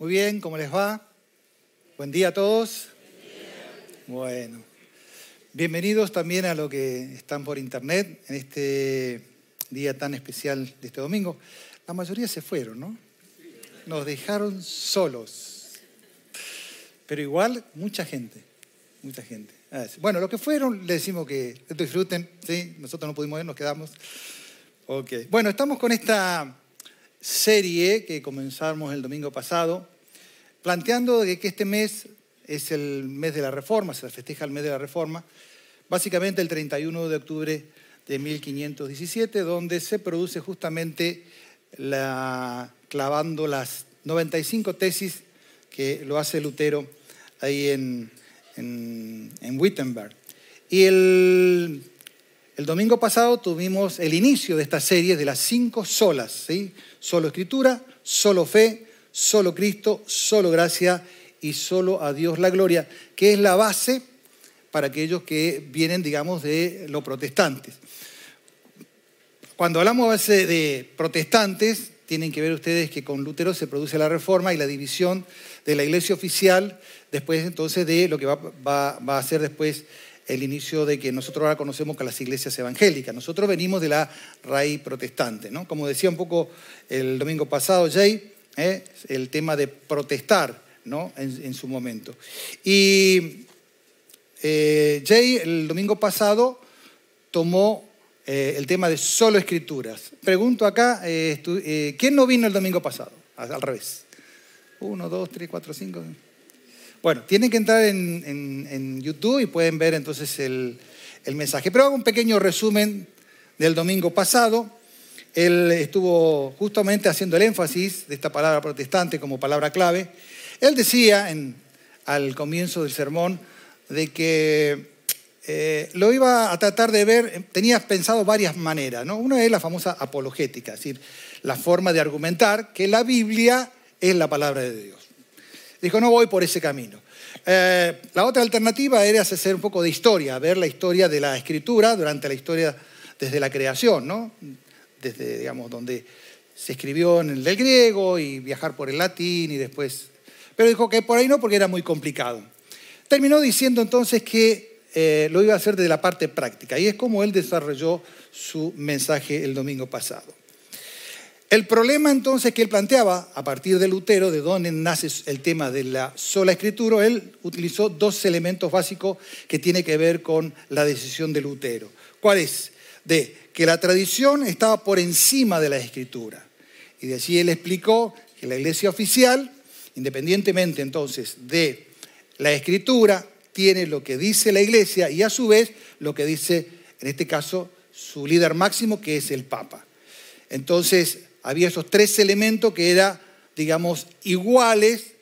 Muy bien, ¿cómo les va? Buen día a todos. Bueno, bienvenidos también a los que están por internet en este día tan especial de este domingo. La mayoría se fueron, ¿no? Nos dejaron solos. Pero igual, mucha gente, mucha gente. Bueno, los que fueron, le decimos que disfruten, ¿sí? Nosotros no pudimos ir, nos quedamos. Ok. Bueno, estamos con esta serie que comenzamos el domingo pasado, planteando que este mes es el mes de la Reforma, se festeja el mes de la Reforma, básicamente el 31 de octubre de 1517, donde se produce justamente la, clavando las 95 tesis que lo hace Lutero ahí en, en, en Wittenberg. Y el, el domingo pasado tuvimos el inicio de esta serie de las cinco solas, ¿sí? Solo escritura, solo fe, solo Cristo, solo gracia y solo a Dios la gloria, que es la base para aquellos que vienen, digamos, de los protestantes. Cuando hablamos de protestantes, tienen que ver ustedes que con Lutero se produce la reforma y la división de la iglesia oficial, después entonces de lo que va, va a ser después el inicio de que nosotros ahora conocemos que las iglesias evangélicas. Nosotros venimos de la raíz protestante, ¿no? Como decía un poco el domingo pasado Jay, ¿eh? el tema de protestar, ¿no? En, su momento. Y eh, Jay el domingo pasado tomó eh, el tema de solo escrituras. Pregunto acá, ¿quién no vino el domingo pasado? Al revés. Uno, dos, tres, cuatro, cinco. Bueno, tienen que entrar en, YouTube y pueden ver entonces el, mensaje. Pero hago un pequeño resumen del domingo pasado. Él estuvo justamente haciendo el énfasis de esta palabra protestante como palabra clave. Él decía en, al comienzo del sermón de que eh, lo iba a tratar de ver, tenía pensado varias maneras. ¿no? Una es la famosa apologética, es decir, la forma de argumentar que la Biblia es la palabra de Dios. Dijo, no voy por ese camino. Eh, la otra alternativa era hacer un poco de historia, ver la historia de la escritura durante la historia desde la creación, ¿no? Desde, digamos, donde se escribió en el del griego y viajar por el latín y después... Pero dijo que por ahí no porque era muy complicado. Terminó diciendo entonces que eh, lo iba a hacer desde la parte práctica y es como él desarrolló su mensaje el domingo pasado. El problema entonces que él planteaba a partir de Lutero, de dónde nace el tema de la sola escritura, él utilizó dos elementos básicos que tienen que ver con la decisión de Lutero. ¿Cuál es? De que la tradición estaba por encima de la escritura. Y de allí él explicó que la iglesia oficial, independientemente entonces de la escritura, tiene lo que dice la iglesia y a su vez lo que dice, en este caso, su líder máximo, que es el Papa. Entonces, había esos tres elementos que eran, digamos, iguales,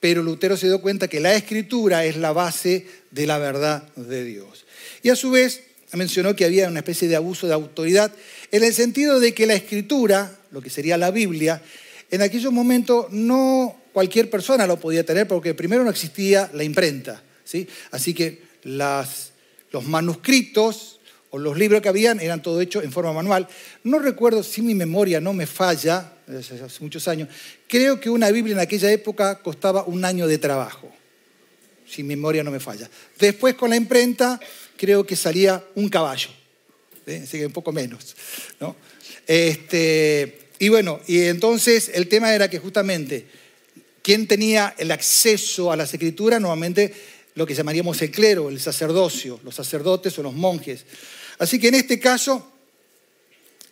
pero Lutero se dio cuenta que la escritura es la base de la verdad de Dios. Y a su vez mencionó que había una especie de abuso de autoridad en el sentido de que la escritura, lo que sería la Biblia, en aquellos momentos no cualquier persona lo podía tener porque primero no existía la imprenta. ¿sí? Así que las, los manuscritos o los libros que habían eran todo hecho en forma manual. No recuerdo si mi memoria no me falla, hace muchos años, creo que una Biblia en aquella época costaba un año de trabajo, si mi memoria no me falla. Después con la imprenta creo que salía un caballo, ¿eh? así que un poco menos. ¿no? Este, y bueno, y entonces el tema era que justamente quien tenía el acceso a las escrituras, normalmente lo que llamaríamos el clero, el sacerdocio, los sacerdotes o los monjes. Así que en este caso,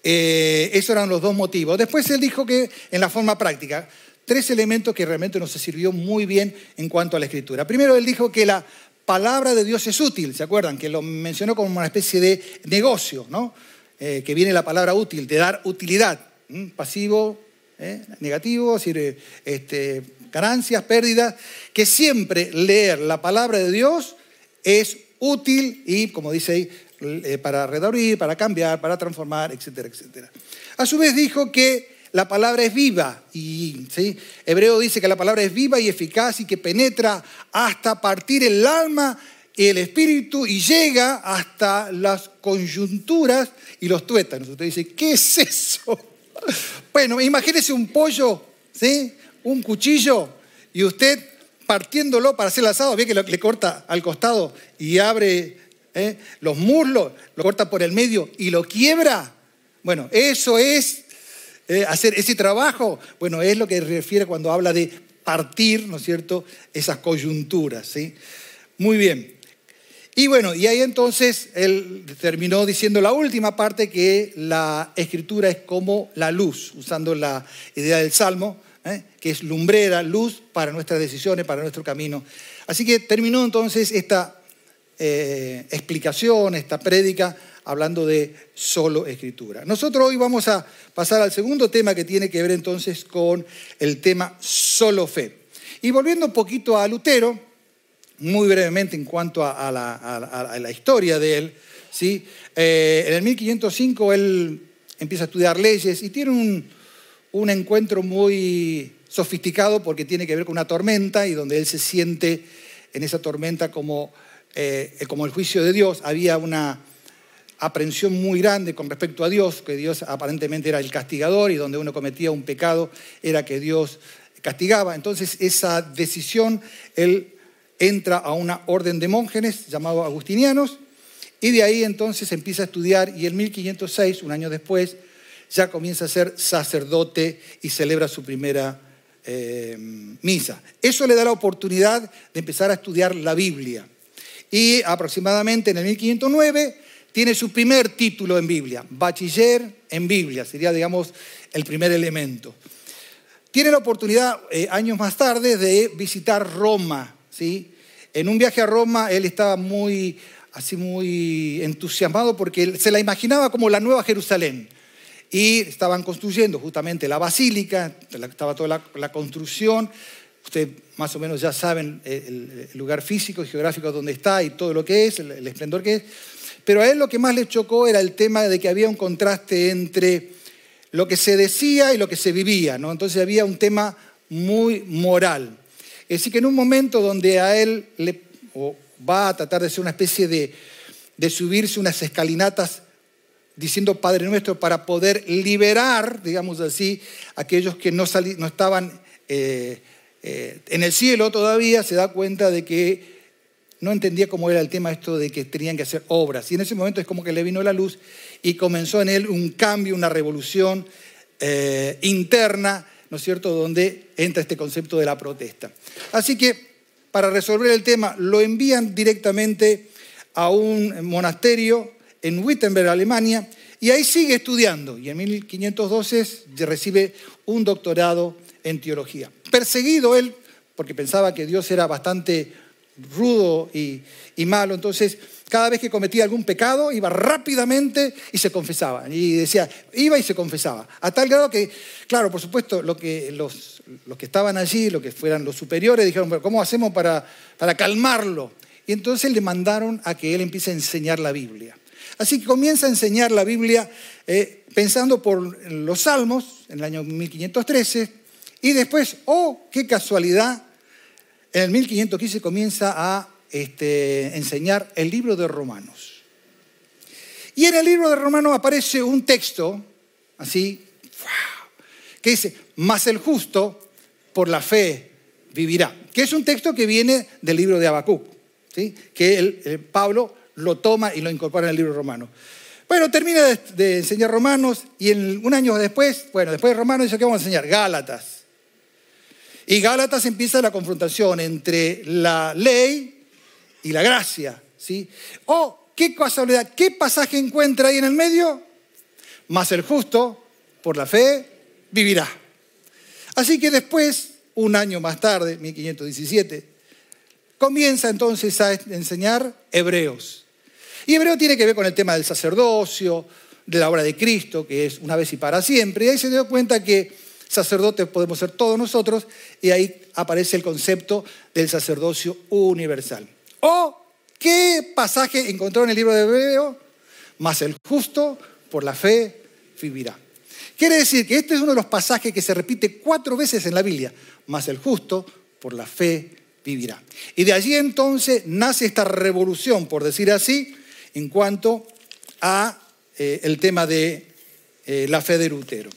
eh, esos eran los dos motivos. Después él dijo que en la forma práctica, tres elementos que realmente nos sirvió muy bien en cuanto a la escritura. Primero, él dijo que la palabra de Dios es útil, ¿se acuerdan? Que lo mencionó como una especie de negocio, ¿no? Eh, que viene la palabra útil, de dar utilidad, pasivo, ¿eh? negativo, es este, ganancias, pérdidas, que siempre leer la palabra de Dios es útil y, como dice ahí, eh, para redarguir, para cambiar, para transformar, etcétera, etcétera. A su vez dijo que la palabra es viva y ¿sí? Hebreo dice que la palabra es viva y eficaz y que penetra hasta partir el alma y el espíritu y llega hasta las coyunturas y los tuétanos. Usted dice, ¿qué es eso? Bueno, imagínese un pollo, ¿sí? un cuchillo y usted partiéndolo para hacer el asado, ve que le corta al costado y abre ¿eh? los muslos, lo corta por el medio y lo quiebra. Bueno, eso es eh, hacer ese trabajo. Bueno, es lo que refiere cuando habla de partir, ¿no es cierto?, esas coyunturas, ¿sí? Muy bien. Y bueno, y ahí entonces él terminó diciendo la última parte que la escritura es como la luz, usando la idea del Salmo, ¿eh? que es lumbrera, luz para nuestras decisiones, para nuestro camino. Así que terminó entonces esta eh, explicación, esta prédica, hablando de solo escritura. Nosotros hoy vamos a pasar al segundo tema que tiene que ver entonces con el tema solo fe. Y volviendo un poquito a Lutero, muy brevemente en cuanto a, la, historia de él, ¿sí? Eh, en el 1505 él empieza a estudiar leyes y tiene un, un encuentro muy sofisticado porque tiene que ver con una tormenta y donde él se siente en esa tormenta como eh, como el juicio de Dios, había una aprensión muy grande con respecto a Dios, que Dios aparentemente era el castigador y donde uno cometía un pecado era que Dios castigaba. Entonces esa decisión, él entra a una orden de monjes llamado agustinianos y de ahí entonces empieza a estudiar y en 1506, un año después, ya comienza a ser sacerdote y celebra su primera eh, misa. Eso le da la oportunidad de empezar a estudiar la Biblia y aproximadamente en el 1509 tiene su primer título en Biblia, bachiller en Biblia, sería, digamos, el primer elemento. Tiene la oportunidad, eh, años más tarde, de visitar Roma. ¿sí? En un viaje a Roma, él estaba muy, así muy entusiasmado porque se la imaginaba como la nueva Jerusalén. Y estaban construyendo justamente la basílica, estaba toda la, la construcción, Ustedes más o menos ya saben el, lugar físico y geográfico donde está y todo lo que es, el, esplendor que es. Pero a él lo que más le chocó era el tema de que había un contraste entre lo que se decía y lo que se vivía. ¿no? Entonces había un tema muy moral. Es decir, que en un momento donde a él le, va a tratar de ser una especie de, de subirse unas escalinatas diciendo Padre Nuestro para poder liberar, digamos así, aquellos que no, no estaban eh, eh, en el cielo todavía se da cuenta de que no entendía cómo era el tema esto de que tenían que hacer obras. Y en ese momento es como que le vino la luz y comenzó en él un cambio, una revolución eh, interna, ¿no es cierto?, donde entra este concepto de la protesta. Así que para resolver el tema lo envían directamente a un monasterio en Wittenberg, Alemania, y ahí sigue estudiando. Y en 1512 recibe un doctorado en teología. Perseguido él, porque pensaba que Dios era bastante rudo y, malo, entonces cada vez que cometía algún pecado iba rápidamente y se confesaba. Y decía, iba y se confesaba. A tal grado que, claro, por supuesto, lo que, los, los que estaban allí, lo que fueran los superiores, dijeron, ¿cómo hacemos para, para calmarlo? Y entonces le mandaron a que él empiece a enseñar la Biblia. Así que comienza a enseñar la Biblia eh, pensando por los salmos, en el año 1513, y después, oh, qué casualidad, en el 1515 comienza a este, enseñar el libro de Romanos. Y en el libro de Romanos aparece un texto, así, que dice, más el justo por la fe vivirá, que es un texto que viene del libro de Habacuc, ¿sí? que Pablo lo toma y lo incorpora en el libro de Romanos. Bueno, termina de, enseñar Romanos y un año después, bueno, después de Romanos dice que vamos a enseñar Gálatas. Y Gálatas empieza la confrontación entre la ley y la gracia. ¿sí? Oh, qué casualidad, ¿qué pasaje encuentra ahí en el medio? Más el justo, por la fe, vivirá. Así que después, un año más tarde, 1517, comienza entonces a enseñar hebreos. Y hebreo tiene que ver con el tema del sacerdocio, de la obra de Cristo, que es una vez y para siempre. Y ahí se dio cuenta que sacerdotes podemos ser todos nosotros, y ahí aparece el concepto del sacerdocio universal. ¿O qué pasaje encontró en el libro de Hebreo? Más el justo por la fe vivirá. Quiere decir que este es uno de los pasajes que se repite cuatro veces en la Biblia, más el justo por la fe vivirá. Y de allí entonces nace esta revolución, por decir así, en cuanto a eh, el tema de eh, la fe de Lutero.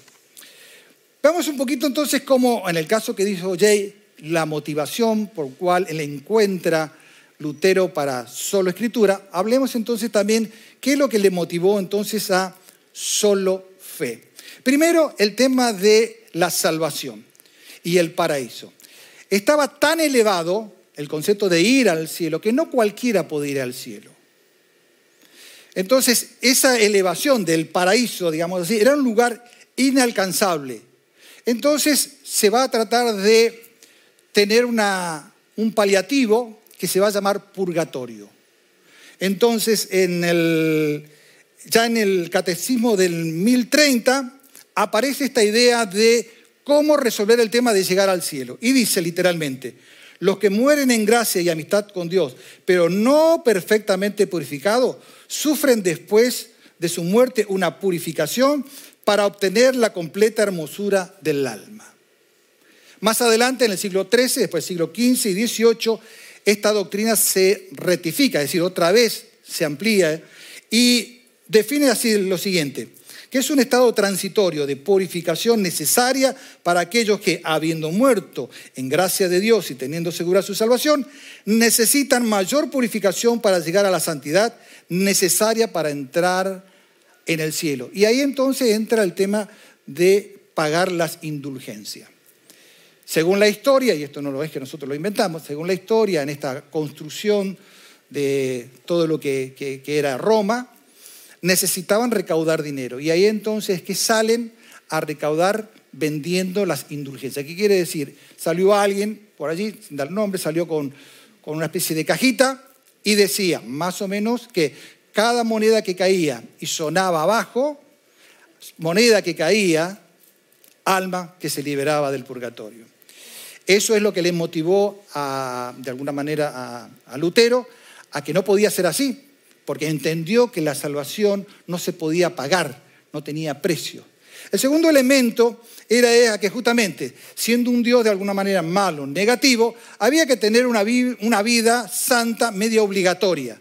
Veamos un poquito entonces cómo, en el caso que dijo Jay, la motivación por cual él encuentra Lutero para solo escritura, hablemos entonces también qué es lo que le motivó entonces a solo fe. Primero, el tema de la salvación y el paraíso. Estaba tan elevado el concepto de ir al cielo que no cualquiera puede ir al cielo. Entonces, esa elevación del paraíso, digamos así, era un lugar inalcanzable. Entonces, se va a tratar de tener un paliativo que se va a llamar purgatorio. Entonces, en el, ya en el catecismo del 1030 aparece esta idea de cómo resolver el tema de llegar al cielo. Y dice literalmente, los que mueren en gracia y amistad con Dios, pero no perfectamente purificados, sufren después de su muerte una purificación para obtener la completa hermosura del alma. Más adelante, en el siglo XIII, después del siglo XV y XVIII, esta doctrina se rectifica, es decir, otra vez se amplía y define así lo siguiente que es un estado transitorio de purificación necesaria para aquellos que, habiendo muerto en gracia de Dios y teniendo segura su salvación, necesitan mayor purificación para llegar a la santidad necesaria para entrar en el cielo. Y ahí entonces entra el tema de pagar las indulgencias. Según la historia, y esto no lo es que nosotros lo inventamos, según la historia, en esta construcción de todo lo que, que era Roma, necesitaban recaudar dinero. Y ahí entonces que salen a recaudar vendiendo las indulgencias. ¿Qué quiere decir? Salió alguien por allí, sin dar nombre, salió con, con una especie de cajita y decía más o menos que cada moneda que caía y sonaba abajo, moneda que caía, alma que se liberaba del purgatorio. Eso es lo que le motivó de alguna manera a, a Lutero a que no podía ser así, porque entendió que la salvación no se podía pagar, no tenía precio. El segundo elemento era que justamente, siendo un Dios de alguna manera malo, negativo, había que tener una, vida santa media obligatoria,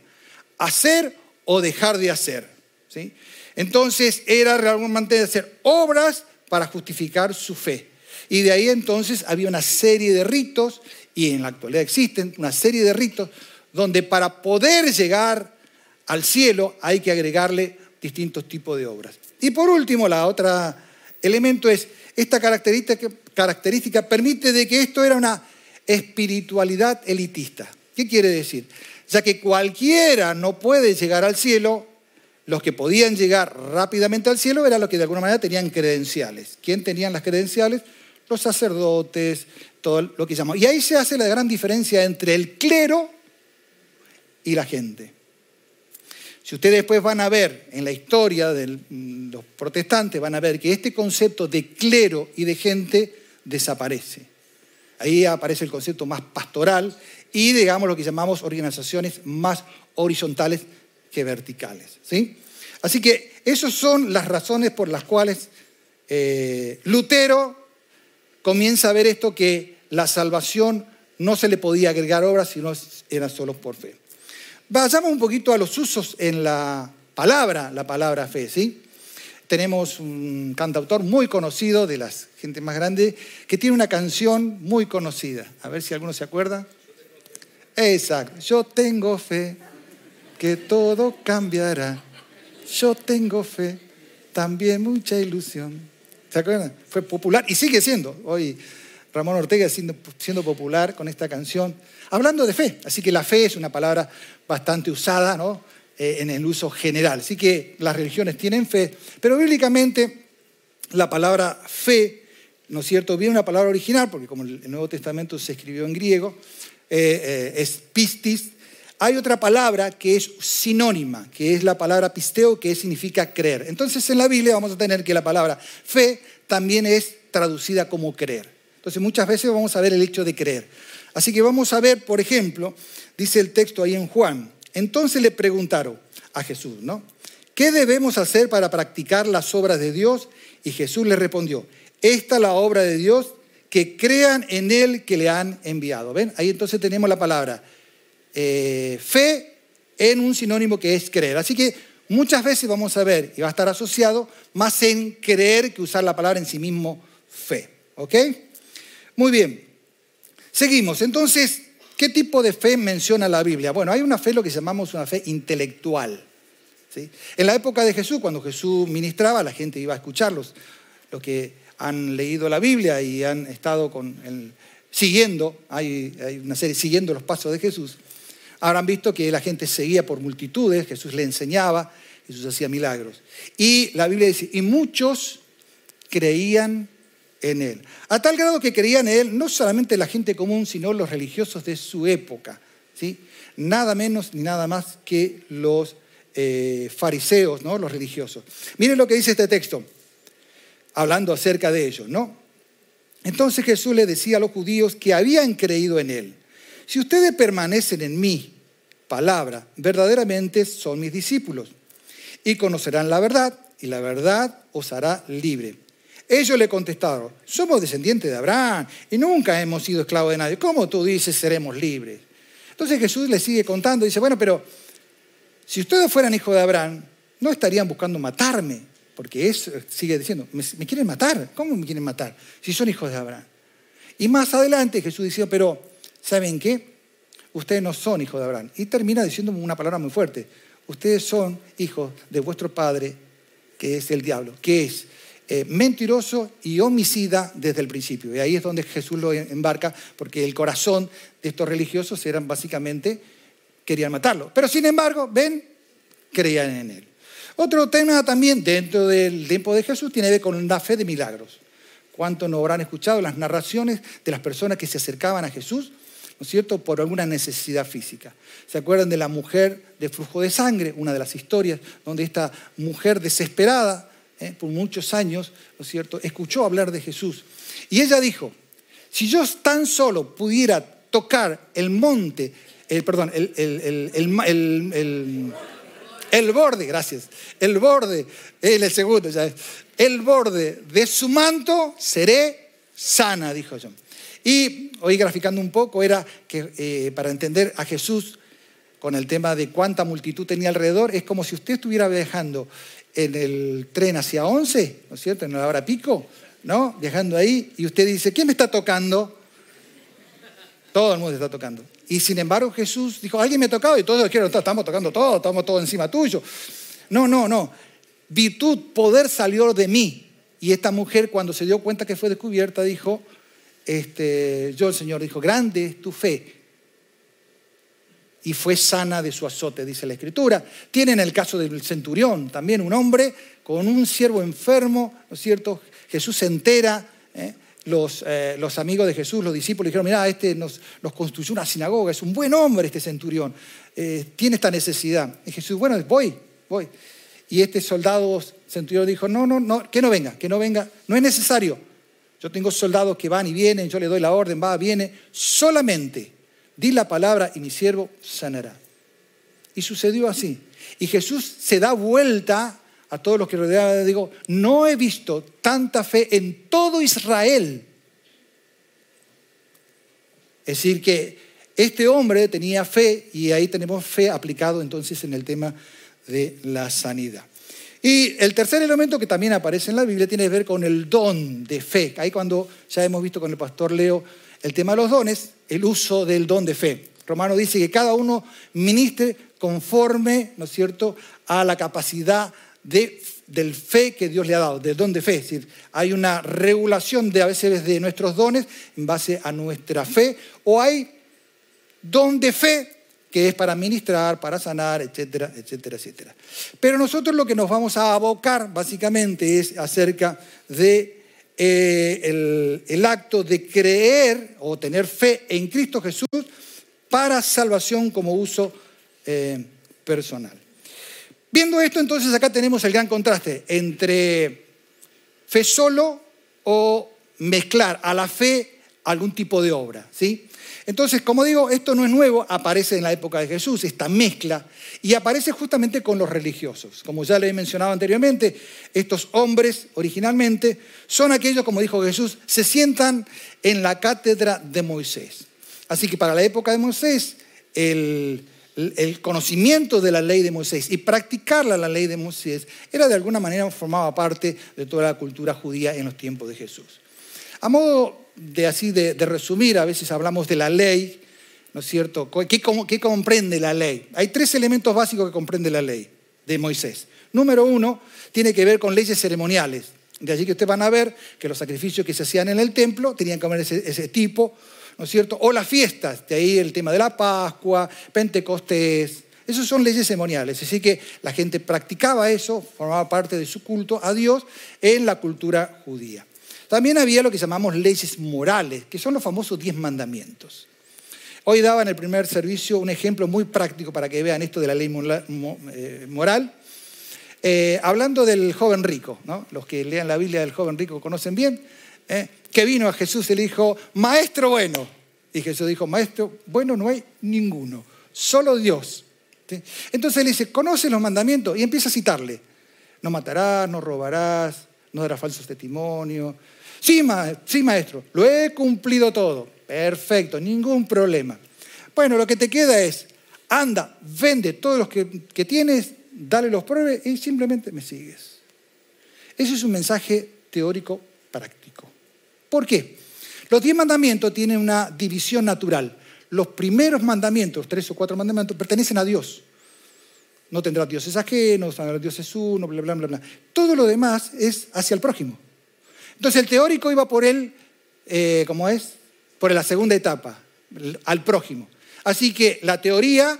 hacer o dejar de hacer. ¿sí? Entonces era realmente hacer obras para justificar su fe. Y de ahí entonces había una serie de ritos, y en la actualidad existen una serie de ritos, donde para poder llegar al cielo hay que agregarle distintos tipos de obras. Y por último, la otra elemento es, esta característica, característica permite de que esto era una espiritualidad elitista. ¿Qué quiere decir? Ya que cualquiera no puede llegar al cielo, los que podían llegar rápidamente al cielo eran los que de alguna manera tenían credenciales. ¿Quién tenían las credenciales? Los sacerdotes, todo lo que llamamos. Y ahí se hace la gran diferencia entre el clero y la gente. Si ustedes después van a ver en la historia de mm, los protestantes, van a ver que este concepto de clero y de gente desaparece. Ahí aparece el concepto más pastoral y, digamos, lo que llamamos organizaciones más horizontales que verticales. ¿sí? Así que esas son las razones por las cuales eh, Lutero comienza a ver esto que la salvación no se le podía agregar obras, sino era solo por fe. Vayamos un poquito a los usos en la palabra, la palabra fe, ¿sí? Tenemos un cantautor muy conocido, de las gente más grande, que tiene una canción muy conocida. A ver si alguno se acuerda. Exacto. Yo tengo fe que todo cambiará. Yo tengo fe, también mucha ilusión. ¿Se acuerdan? Fue popular y sigue siendo. Hoy Ramón Ortega siendo, siendo popular con esta canción hablando de fe. Así que la fe es una palabra bastante usada ¿no? Eh, en el uso general. Así que las religiones tienen fe, pero bíblicamente la palabra fe, ¿no es cierto? Viene una palabra original, porque como el Nuevo Testamento se escribió en griego, eh, eh, es pistis. Hay otra palabra que es sinónima, que es la palabra pisteo, que significa creer. Entonces en la Biblia vamos a tener que la palabra fe también es traducida como creer. Entonces muchas veces vamos a ver el hecho de creer. Así que vamos a ver, por ejemplo, dice el texto ahí en Juan. Entonces le preguntaron a Jesús, ¿no? ¿Qué debemos hacer para practicar las obras de Dios? Y Jesús le respondió, esta es la obra de Dios, que crean en Él que le han enviado. ¿Ven? Ahí entonces tenemos la palabra eh, fe en un sinónimo que es creer. Así que muchas veces vamos a ver, y va a estar asociado más en creer que usar la palabra en sí mismo fe. ¿Ok? Muy bien. Seguimos. Entonces, ¿qué tipo de fe menciona la Biblia? Bueno, hay una fe, lo que llamamos una fe intelectual. ¿sí? En la época de Jesús, cuando Jesús ministraba, la gente iba a escucharlos. Los que han leído la Biblia y han estado con el, siguiendo, hay, hay una serie siguiendo los pasos de Jesús, habrán visto que la gente seguía por multitudes, Jesús le enseñaba, Jesús hacía milagros. Y la Biblia dice, y muchos creían en él. A tal grado que creían en él no solamente la gente común, sino los religiosos de su época. ¿sí? Nada menos ni nada más que los eh, fariseos, ¿no? los religiosos. Miren lo que dice este texto, hablando acerca de ellos. ¿no? Entonces Jesús le decía a los judíos que habían creído en él. Si ustedes permanecen en mi palabra, verdaderamente son mis discípulos y conocerán la verdad y la verdad os hará libre. Ellos le contestaron, somos descendientes de Abraham y nunca hemos sido esclavos de nadie. ¿Cómo tú dices seremos libres? Entonces Jesús le sigue contando, dice, bueno, pero si ustedes fueran hijos de Abraham, no estarían buscando matarme, porque eso sigue diciendo, ¿me, quieren matar? ¿Cómo me quieren matar? Si son hijos de Abraham. Y más adelante Jesús decía, pero ¿saben qué? Ustedes no son hijos de Abraham. Y termina diciendo una palabra muy fuerte ustedes son hijos de vuestro padre, que es el diablo, que es eh, mentiroso y homicida desde el principio. Y ahí es donde Jesús lo embarca, porque el corazón de estos religiosos eran básicamente, querían matarlo. Pero sin embargo, ven, creían en él. Otro tema también dentro del tiempo de Jesús tiene que ver con la fe de milagros. ¿Cuántos no habrán escuchado las narraciones de las personas que se acercaban a Jesús ¿no es cierto?, por alguna necesidad física. ¿Se acuerdan de la mujer de flujo de sangre? Una de las historias donde esta mujer desesperada, ¿eh? por muchos años, ¿no es cierto?, escuchó hablar de Jesús. Y ella dijo, si yo tan solo pudiera tocar el monte, el, perdón, el, el, borde, gracias, el borde, el segundo ya es, el borde de su manto, seré sana, dijo yo. Y hoy graficando un poco era que eh, para entender a Jesús con el tema de cuánta multitud tenía alrededor, es como si usted estuviera viajando en el tren hacia 11, ¿no es cierto? En la hora pico, ¿no? Viajando ahí y usted dice, ¿quién me está tocando? Todo el mundo está tocando. Y sin embargo Jesús dijo, alguien me ha tocado y todos dijeron, estamos tocando todo, estamos todos encima tuyo. No, no, no. Virtud, poder salió de mí. Y esta mujer cuando se dio cuenta que fue descubierta dijo, este, yo el Señor dijo, grande es tu fe. Y fue sana de su azote, dice la Escritura. Tienen el caso del centurión, también un hombre con un siervo enfermo, ¿no es cierto? Jesús se entera, ¿eh? Los, eh, los, amigos de Jesús, los discípulos, dijeron, mira, este nos, construyó una sinagoga, es un buen hombre este centurión, eh, tiene esta necesidad. Y Jesús, bueno, voy, voy. Y este soldado centurión dijo, no, no, no, que no venga, que no venga, no es necesario. Yo tengo soldados que van y vienen, yo le doy la orden, va, viene. Solamente di la palabra y mi siervo sanará. Y sucedió así. Y Jesús se da vuelta a todos los que rodeaban. Digo, no he visto tanta fe en todo Israel. Es decir, que este hombre tenía fe y ahí tenemos fe aplicado entonces en el tema de la sanidad. Y el tercer elemento que también aparece en la Biblia tiene que ver con el don de fe. Ahí cuando ya hemos visto con el pastor Leo el tema de los dones, el uso del don de fe. Romano dice que cada uno ministre conforme, ¿no es cierto?, a la capacidad de, del fe que Dios le ha dado, del don de fe. Es decir, hay una regulación de a veces de nuestros dones en base a nuestra fe, o hay don de fe que es para ministrar, para sanar, etcétera, etcétera, etcétera. Pero nosotros lo que nos vamos a abocar básicamente es acerca de eh, el, acto de creer o tener fe en Cristo Jesús para salvación como uso eh, personal. Viendo esto, entonces acá tenemos el gran contraste entre fe solo o mezclar a la fe algún tipo de obra, ¿sí? Entonces, como digo, esto no es nuevo, aparece en la época de Jesús, esta mezcla, y aparece justamente con los religiosos. Como ya le he mencionado anteriormente, estos hombres originalmente son aquellos, como dijo Jesús, se sientan en la cátedra de Moisés. Así que para la época de Moisés, el, conocimiento de la ley de Moisés y practicarla la ley de Moisés era de alguna manera formaba parte de toda la cultura judía en los tiempos de Jesús. A modo de así de, resumir, a veces hablamos de la ley, ¿no es cierto? ¿Qué, ¿Qué comprende la ley? Hay tres elementos básicos que comprende la ley de Moisés. Número uno, tiene que ver con leyes ceremoniales. De allí que ustedes van a ver que los sacrificios que se hacían en el templo tenían que haber ese, tipo, ¿no es cierto? O las fiestas, de ahí el tema de la Pascua, Pentecostés. Esas son leyes ceremoniales. Así que la gente practicaba eso, formaba parte de su culto a Dios en la cultura judía. También había lo que llamamos leyes morales, que son los famosos diez mandamientos. Hoy daba en el primer servicio un ejemplo muy práctico para que vean esto de la ley eh, moral. Eh, hablando del joven rico, ¿no? los que lean la Biblia del joven rico conocen bien, ¿eh? Que vino a Jesús y le dijo, maestro bueno. Y Jesús dijo, maestro bueno no hay ninguno, solo Dios. Entonces él dice, conoce los mandamientos y empieza a citarle. No matarás, no robarás, no darás falsos testimonios. Sí, sí, maestro, lo he cumplido todo. Perfecto, ningún problema. Bueno, lo que te queda es, anda, vende todos los que, que tienes dale los pruebes y simplemente me sigues. Ese es un mensaje teórico práctico. ¿Por qué? Los diez mandamientos tienen una división natural. Los primeros mandamientos, tres o cuatro mandamientos, pertenecen a Dios. No tendrás dioses ajenos, Dios es uno, bla, bla, bla, bla. Todo lo demás es hacia el prójimo. Entonces el teórico iba por él, eh, ¿cómo es? Por la segunda etapa, al prójimo. Así que la teoría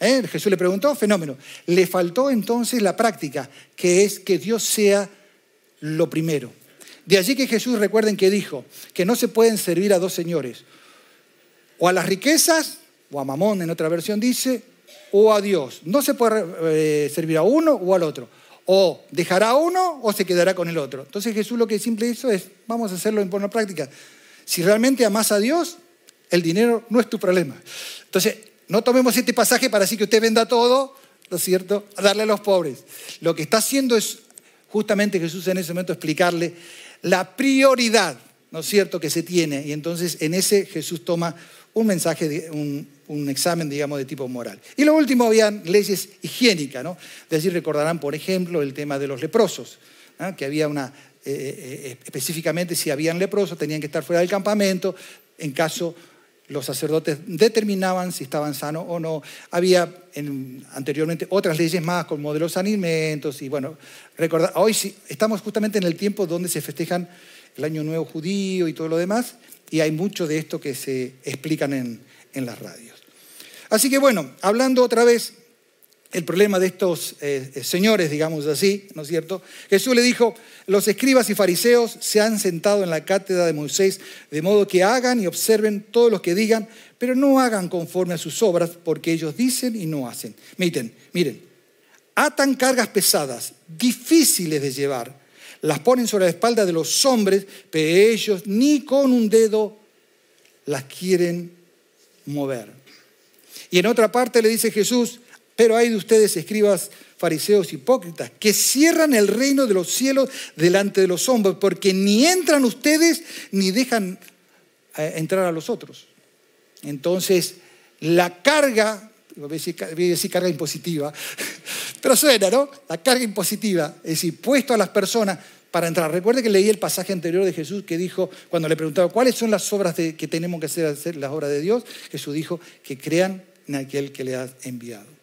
¿Eh? Jesús le preguntó, fenómeno. Le faltó entonces la práctica, que es que Dios sea lo primero. De allí que Jesús, recuerden que dijo que no se pueden servir a dos señores, o a las riquezas, o a Mamón en otra versión dice, o a Dios. No se puede eh, servir a uno o al otro. O dejará a uno o se quedará con el otro. Entonces Jesús lo que simple hizo es, vamos a hacerlo en forma práctica. Si realmente amas a Dios, el dinero no es tu problema. Entonces, no tomemos este pasaje para decir que usted venda todo, ¿no es cierto?, a darle a los pobres. Lo que está haciendo es justamente Jesús en ese momento explicarle la prioridad, ¿no es cierto?, que se tiene. Y entonces en ese Jesús toma un mensaje, un, examen, digamos, de tipo moral. Y lo último, habían leyes higiénicas, ¿no? De decir, recordarán, por ejemplo, el tema de los leprosos, que había una, eh, eh, eh, específicamente si habían leprosos, tenían que estar fuera del campamento, en caso los sacerdotes determinaban si estaban sanos o no. Había anteriormente otras leyes más, como de los alimentos. Y bueno, recordar, hoy sí, estamos justamente en el tiempo donde se festejan el Año Nuevo Judío y todo lo demás, y hay mucho de esto que se explican en, en las radios. Así que bueno, hablando otra vez el problema de estos eh, eh, señores, digamos así, ¿no es cierto? Jesús le dijo, los escribas y fariseos se han sentado en la cátedra de Moisés, de modo que hagan y observen todo lo que digan, pero no hagan conforme a sus obras, porque ellos dicen y no hacen. Miren, miren, atan cargas pesadas, difíciles de llevar, las ponen sobre la espalda de los hombres, pero ellos ni con un dedo las quieren mover. Y en otra parte le dice Jesús, pero hay de ustedes, escribas, fariseos hipócritas, que cierran el reino de los cielos delante de los hombres, porque ni entran ustedes ni dejan eh, entrar a los otros. Entonces, la carga, voy a decir, carga impositiva, pero suena, ¿no? La carga impositiva, es decir, puesto a las personas para entrar. Recuerde que leí el pasaje anterior de Jesús que dijo, cuando le preguntaba, ¿cuáles son las obras que tenemos que hacer, hacer las obras de Dios? Jesús dijo, que crean en aquel que le ha enviado.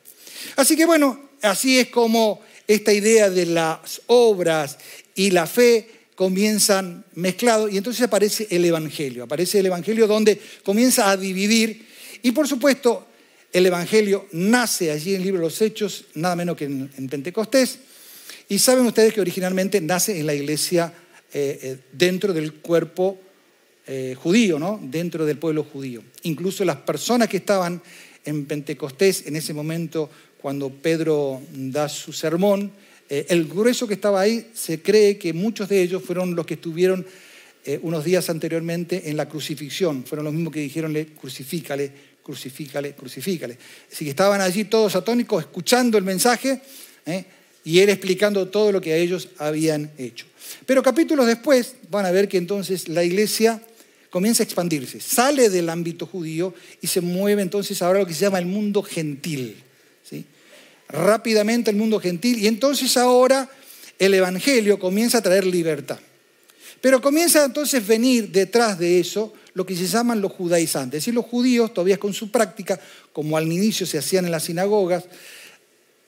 Así que bueno, así es como esta idea de las obras y la fe comienzan mezclados y entonces aparece el Evangelio, aparece el Evangelio donde comienza a dividir y por supuesto el Evangelio nace allí en el libro de los Hechos, nada menos que en, Pentecostés, y saben ustedes que originalmente nace en la iglesia eh, eh, dentro del cuerpo eh, judío, ¿no? dentro del pueblo judío. Incluso las personas que estaban en Pentecostés en ese momento cuando Pedro da su sermón, eh, el grueso que estaba ahí se cree que muchos de ellos fueron los que estuvieron eh, unos días anteriormente en la crucifixión, fueron los mismos que dijeron crucifícale, crucifícale, crucifícale. Así que estaban allí todos atónicos escuchando el mensaje eh, y él explicando todo lo que a ellos habían hecho. Pero capítulos después van a ver que entonces la iglesia comienza a expandirse, sale del ámbito judío y se mueve entonces ahora lo que se llama el mundo gentil rápidamente el mundo gentil y entonces ahora el Evangelio comienza a traer libertad. Pero comienza entonces a venir detrás de eso lo que se llaman los judaizantes. Es decir, los judíos, todavía con su práctica, como al inicio se hacían en las sinagogas,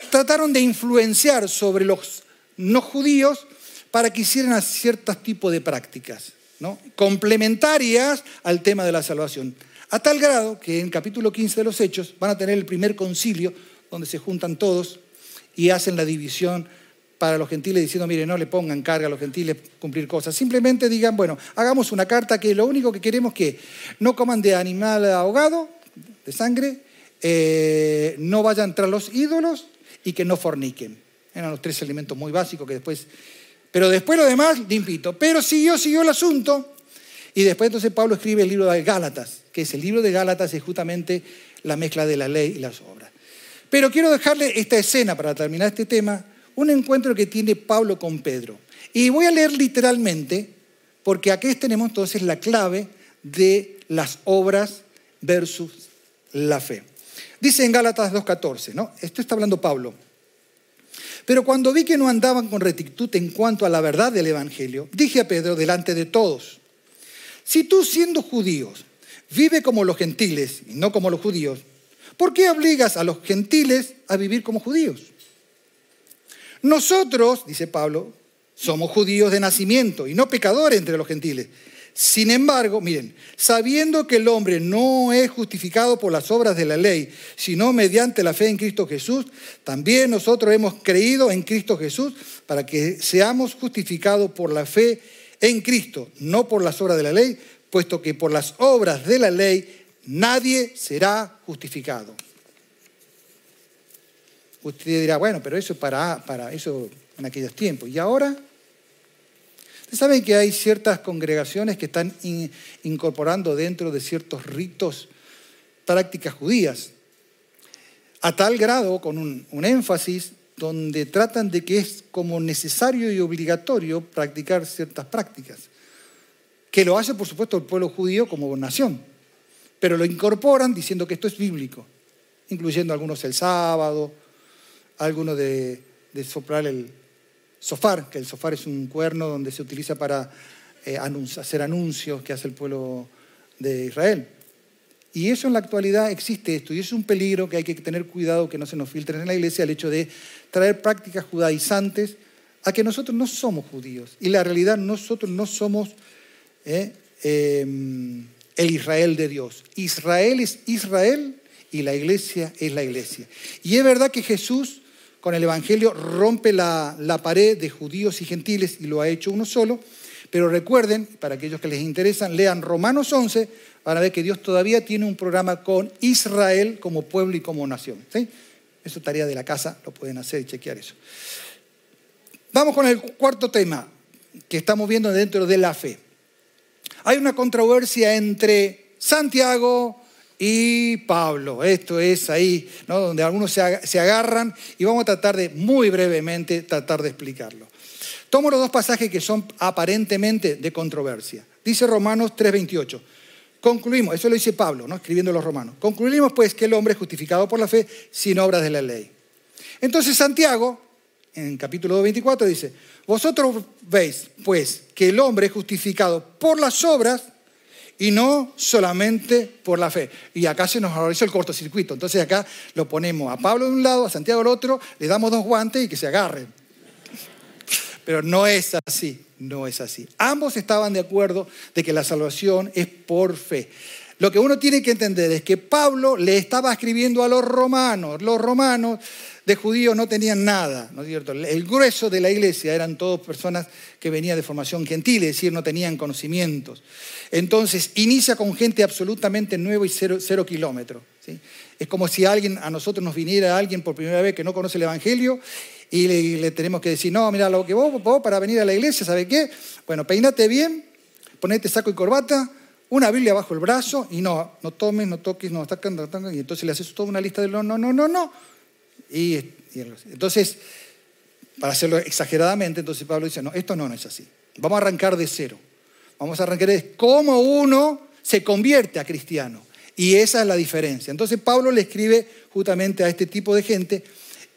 trataron de influenciar sobre los no judíos para que hicieran ciertos tipos de prácticas, ¿no? complementarias al tema de la salvación. A tal grado que en capítulo 15 de los Hechos van a tener el primer concilio donde se juntan todos y hacen la división para los gentiles diciendo, mire, no le pongan carga a los gentiles cumplir cosas. Simplemente digan, bueno, hagamos una carta que lo único que queremos que no coman de animal ahogado, de sangre, eh, no vayan tras los ídolos y que no forniquen. Eran los tres elementos muy básicos que después... Pero después lo demás, limpito. Pero siguió, siguió el asunto. Y después entonces Pablo escribe el libro de Gálatas, que es el libro de Gálatas, es justamente la mezcla de la ley y las obras. Pero quiero dejarle esta escena para terminar este tema, un encuentro que tiene Pablo con Pedro. Y voy a leer literalmente, porque aquí tenemos entonces la clave de las obras versus la fe. Dice en Gálatas 2.14, ¿no? Esto está hablando Pablo. Pero cuando vi que no andaban con rectitud en cuanto a la verdad del Evangelio, dije a Pedro delante de todos, si tú siendo judíos vive como los gentiles y no como los judíos, ¿por qué obligas a los gentiles a vivir como judíos? Nosotros, dice Pablo, somos judíos de nacimiento y no pecadores entre los gentiles. Sin embargo, miren, sabiendo que el hombre no es justificado por las obras de la ley, sino mediante la fe en Cristo Jesús, también nosotros hemos creído en Cristo Jesús para que seamos justificados por la fe en Cristo, no por las obras de la ley, puesto que por las obras de la ley nadie será justificado. Usted dirá, bueno, pero eso para, para eso en aquellos tiempos. ¿Y ahora? Ustedes saben que hay ciertas congregaciones que están incorporando dentro de ciertos ritos prácticas judías, a tal grado, con un, un énfasis, donde tratan de que es como necesario y obligatorio practicar ciertas prácticas, que lo hace, por supuesto, el pueblo judío como nación, pero lo incorporan diciendo que esto es bíblico, incluyendo algunos el sábado, algunos de, soplar el sofar, que el sofar es un cuerno donde se utiliza para eh, hacer anuncios que hace el pueblo de Israel. Y eso en la actualidad existe esto, y es un peligro que hay que tener cuidado que no se nos filtren en la iglesia, el hecho de traer prácticas judaizantes a que nosotros no somos judíos. Y la realidad, nosotros no somos eh, em, el Israel de Dios. Israel es Israel y la iglesia es la iglesia. Y es verdad que Jesús con el Evangelio rompe la, la pared de judíos y gentiles y lo ha hecho uno solo. Pero recuerden, para aquellos que les interesan, lean Romanos 11 para ver que Dios todavía tiene un programa con Israel como pueblo y como nación. Eso es tarea de la casa, lo pueden hacer y chequear eso. Vamos con el cuarto tema que estamos viendo dentro de la fe. Hay una controversia entre Santiago y Pablo. Esto es ahí, ¿no? donde algunos se agarran y vamos a tratar de, muy brevemente, tratar de explicarlo. Tomo los dos pasajes que son aparentemente de controversia. Dice Romanos 3:28. Concluimos, eso lo dice Pablo, ¿no? escribiendo los romanos. Concluimos pues que el hombre es justificado por la fe sin obras de la ley. Entonces Santiago, en capítulo 24, dice, vosotros veis pues que el hombre es justificado por las obras y no solamente por la fe. Y acá se nos realizó el cortocircuito. Entonces acá lo ponemos a Pablo de un lado, a Santiago del otro, le damos dos guantes y que se agarren. Pero no es así, no es así. Ambos estaban de acuerdo de que la salvación es por fe. Lo que uno tiene que entender es que Pablo le estaba escribiendo a los romanos. Los romanos de judíos no tenían nada, ¿no es cierto? El grueso de la iglesia eran todas personas que venían de formación gentil, es decir, no tenían conocimientos. Entonces, inicia con gente absolutamente nueva y cero, cero kilómetros. Es como si alguien, a nosotros nos viniera alguien por primera vez que no conoce el Evangelio y le, tenemos que decir, no, mira, lo que vos, vos para venir a la iglesia, ¿sabe qué? Bueno, peinate bien, ponete saco y corbata, una Biblia bajo el brazo y no, no tomes, no toques, no sacan, y entonces le haces toda una lista de no, no, no, no, no. Y, entonces, para hacerlo exageradamente, entonces Pablo dice, no, esto no, no es así. Vamos a arrancar de cero. Vamos a arrancar de cómo uno se convierte a cristiano. Y esa es la diferencia. Entonces Pablo le escribe justamente a este tipo de gente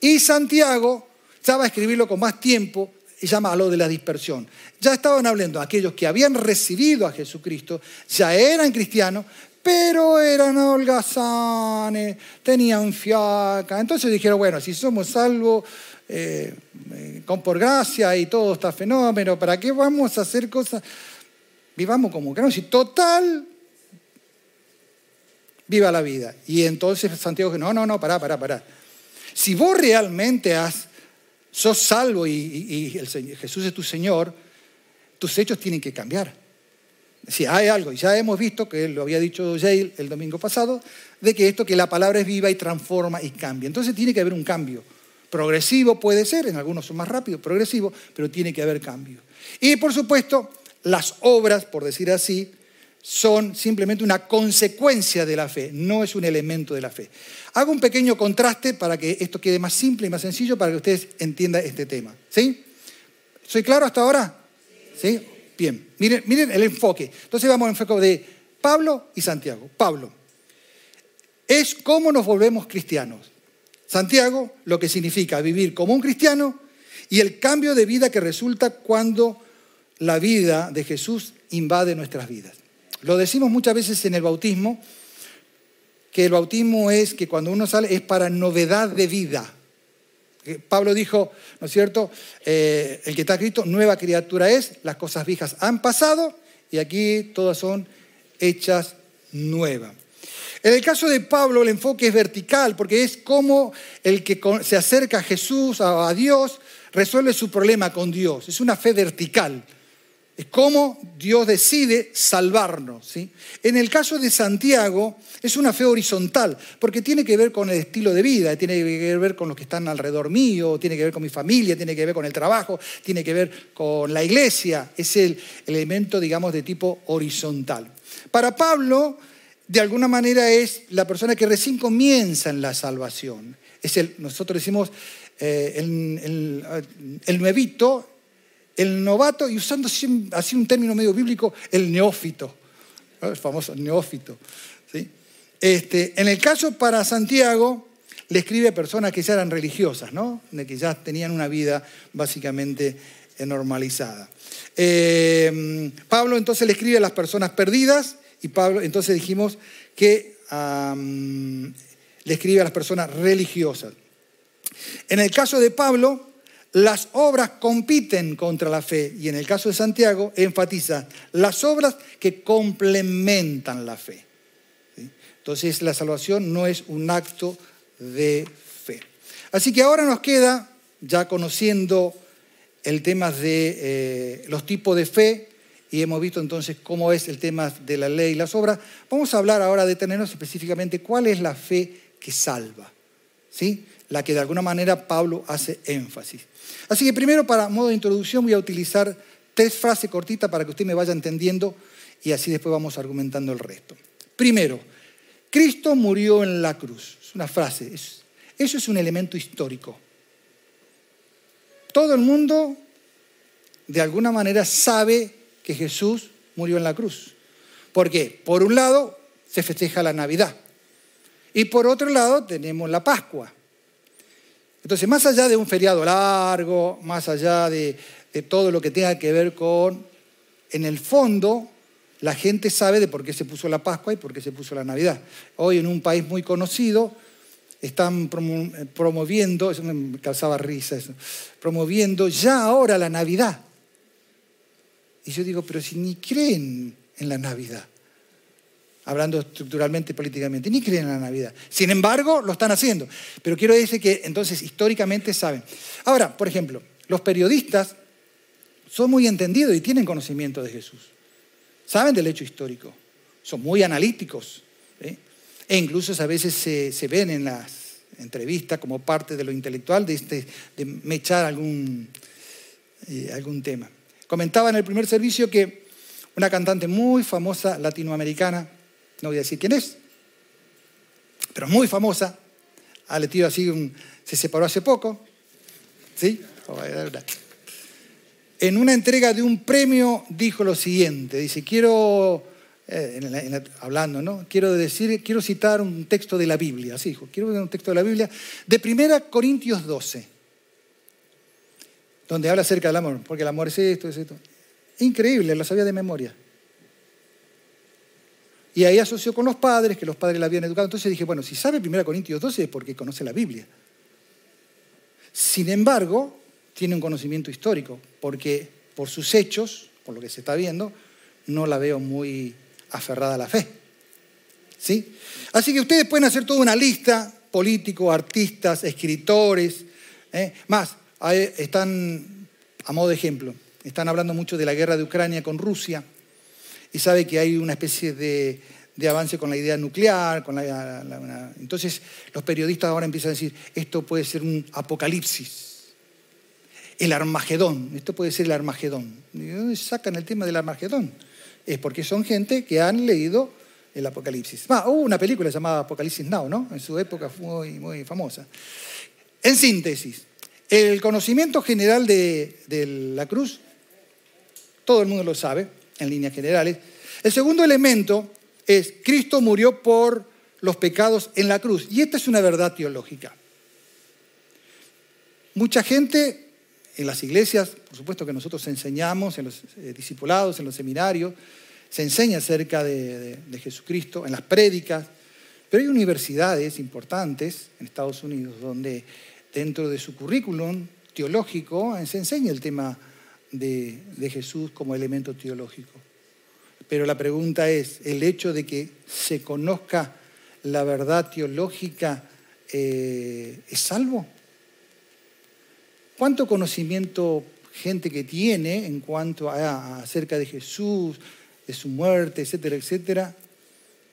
y Santiago ya va a escribirlo con más tiempo, y llama a lo de la dispersión. Ya estaban hablando aquellos que habían recibido a Jesucristo, ya eran cristianos, pero eran holgazanes, tenían fiaca. Entonces dijeron, bueno, si somos salvos eh, eh, con por gracia y todo está fenómeno, ¿para qué vamos a hacer cosas? Vivamos como no, si total, viva la vida. Y entonces Santiago dijo, no, no, no, pará, pará, pará. Si vos realmente has, sos salvo y, Jesús es tu Señor, tus hechos tienen que cambiar. Si hay algo, y ya hemos visto, que lo había dicho Jail el domingo pasado, de que esto, que la palabra es viva y transforma y cambia. Entonces tiene que haber un cambio. Progresivo puede ser, en algunos son más rápidos, progresivo, pero tiene que haber cambio. Y por supuesto, las obras, por decir así, son simplemente una consecuencia de la fe, no es un elemento de la fe. Hago un pequeño contraste para que esto quede más simple y más sencillo para que ustedes entiendan este tema. ¿Sí? ¿Soy claro hasta ahora? ¿Sí? Bien, miren, el enfoque. Entonces vamos al enfoque de Pablo y Santiago. Pablo, es cómo nos volvemos cristianos. Santiago, lo que significa vivir como un cristiano y el cambio de vida que resulta cuando la vida de Jesús invade nuestras vidas. Lo decimos muchas veces en el bautismo, que el bautismo es que cuando uno sale es para novedad de vida. Eh, Pablo dijo, ¿no es cierto? Eh, el que está escrito, nueva criatura es, las cosas viejas han pasado y aquí todas son hechas nuevas. En el caso de Pablo el enfoque es vertical porque es como el que se acerca a Jesús, a Dios, resuelve su problema con Dios. Es una fe vertical. Es cómo Dios decide salvarnos. ¿sí? En el caso de Santiago es una fe horizontal, porque tiene que ver con el estilo de vida, tiene que ver con los que están alrededor mío, tiene que ver con mi familia, tiene que ver con el trabajo, tiene que ver con la iglesia. Es el elemento, digamos, de tipo horizontal. Para Pablo, de alguna manera es la persona que recién comienza en la salvación. Es el, nosotros decimos, eh, el, el nuevito el novato y usando así un término medio bíblico, el neófito, el famoso neófito. ¿sí? Este, en el caso para Santiago, le escribe a personas que ya eran religiosas, ¿no? de que ya tenían una vida básicamente normalizada. Eh, Pablo entonces le escribe a las personas perdidas y Pablo entonces dijimos que le escribe a las personas religiosas. En el caso de Pablo, las obras compiten contra la fe y en el caso de Santiago enfatiza las obras que complementan la fe. Entonces la salvación no es un acto de fe. Así que ahora nos queda, ya conociendo el tema de eh, los tipos de fe, y hemos visto entonces cómo es el tema de la ley y las obras, vamos a hablar ahora, de tenernos específicamente cuál es la fe que salva, ¿sí? la que de alguna manera Pablo hace énfasis. Así que primero, para modo de introducción, voy a utilizar tres frases cortitas para que usted me vaya entendiendo y así después vamos argumentando el resto. Primero, Cristo murió en la cruz. Es una frase, eso es un elemento histórico. Todo el mundo, de alguna manera, sabe que Jesús murió en la cruz. ¿Por qué? Por un lado, se festeja la Navidad. Y por otro lado, tenemos la Pascua. Entonces, más allá de un feriado largo, más allá de, todo lo que tenga que ver con, en el fondo, la gente sabe de por qué se puso la Pascua y por qué se puso la Navidad. Hoy en un país muy conocido están promoviendo, eso me causaba risa eso, promoviendo ya ahora la Navidad. Y yo digo, pero si ni creen en la Navidad hablando estructuralmente y políticamente, ni creen en la Navidad. Sin embargo, lo están haciendo. Pero quiero decir que entonces históricamente saben. Ahora, por ejemplo, los periodistas son muy entendidos y tienen conocimiento de Jesús. Saben del hecho histórico. Son muy analíticos. ¿eh? E incluso a veces se, ven en las entrevistas como parte de lo intelectual de, este, mechar algún, eh, algún tema. Comentaba en el primer servicio que una cantante muy famosa latinoamericana, no voy a decir quién es, pero muy famosa, ha letido así, se separó hace poco, ¿sí? En una entrega de un premio dijo lo siguiente, dice, quiero, eh, hablando, ¿no? Quiero decir, quiero citar un texto de la Biblia, así dijo, quiero un texto de la Biblia, de 1 Corintios 12. donde habla acerca del amor, porque el amor es esto, es esto. Increíble, lo sabía de memoria. Y ahí asoció con los padres, que los padres la habían educado. Entonces dije, bueno, si sabe 1 Corintios 12 es porque conoce la Biblia. Sin embargo, tiene un conocimiento histórico, porque por sus hechos, por lo que se está viendo, no la veo muy aferrada a la fe. ¿Sí? Así que ustedes pueden hacer toda una lista, políticos, artistas, escritores, ¿eh? más, están, a modo de ejemplo, están hablando mucho de la guerra de Ucrania con Rusia y sabe que hay una especie de, avance con la idea nuclear. Con la, entonces los periodistas ahora empiezan a decir, esto puede ser un apocalipsis. El Armagedón, esto puede ser el Armagedón. ¿De dónde sacan el tema del Armagedón? Es porque son gente que han leído el Apocalipsis. hubo una película llamada Apocalipsis Now, ¿no? En su época fue muy, muy famosa. En síntesis, el conocimiento general de, de la cruz, todo el mundo lo sabe, en líneas generales. El segundo elemento es Cristo murió por los pecados en la cruz. Y esta es una verdad teológica. Mucha gente en las iglesias, por supuesto que nosotros enseñamos, en los eh, discipulados, en los seminarios, se enseña acerca de, Jesucristo, en las prédicas, pero hay universidades importantes en Estados Unidos donde dentro de su currículum teológico se enseña el tema de, Jesús como elemento teológico. Pero la pregunta es, ¿el hecho de que se conozca la verdad teológica eh, es salvo? ¿Cuánto conocimiento gente que tiene en cuanto a, acerca de Jesús, de su muerte, etcétera, etcétera?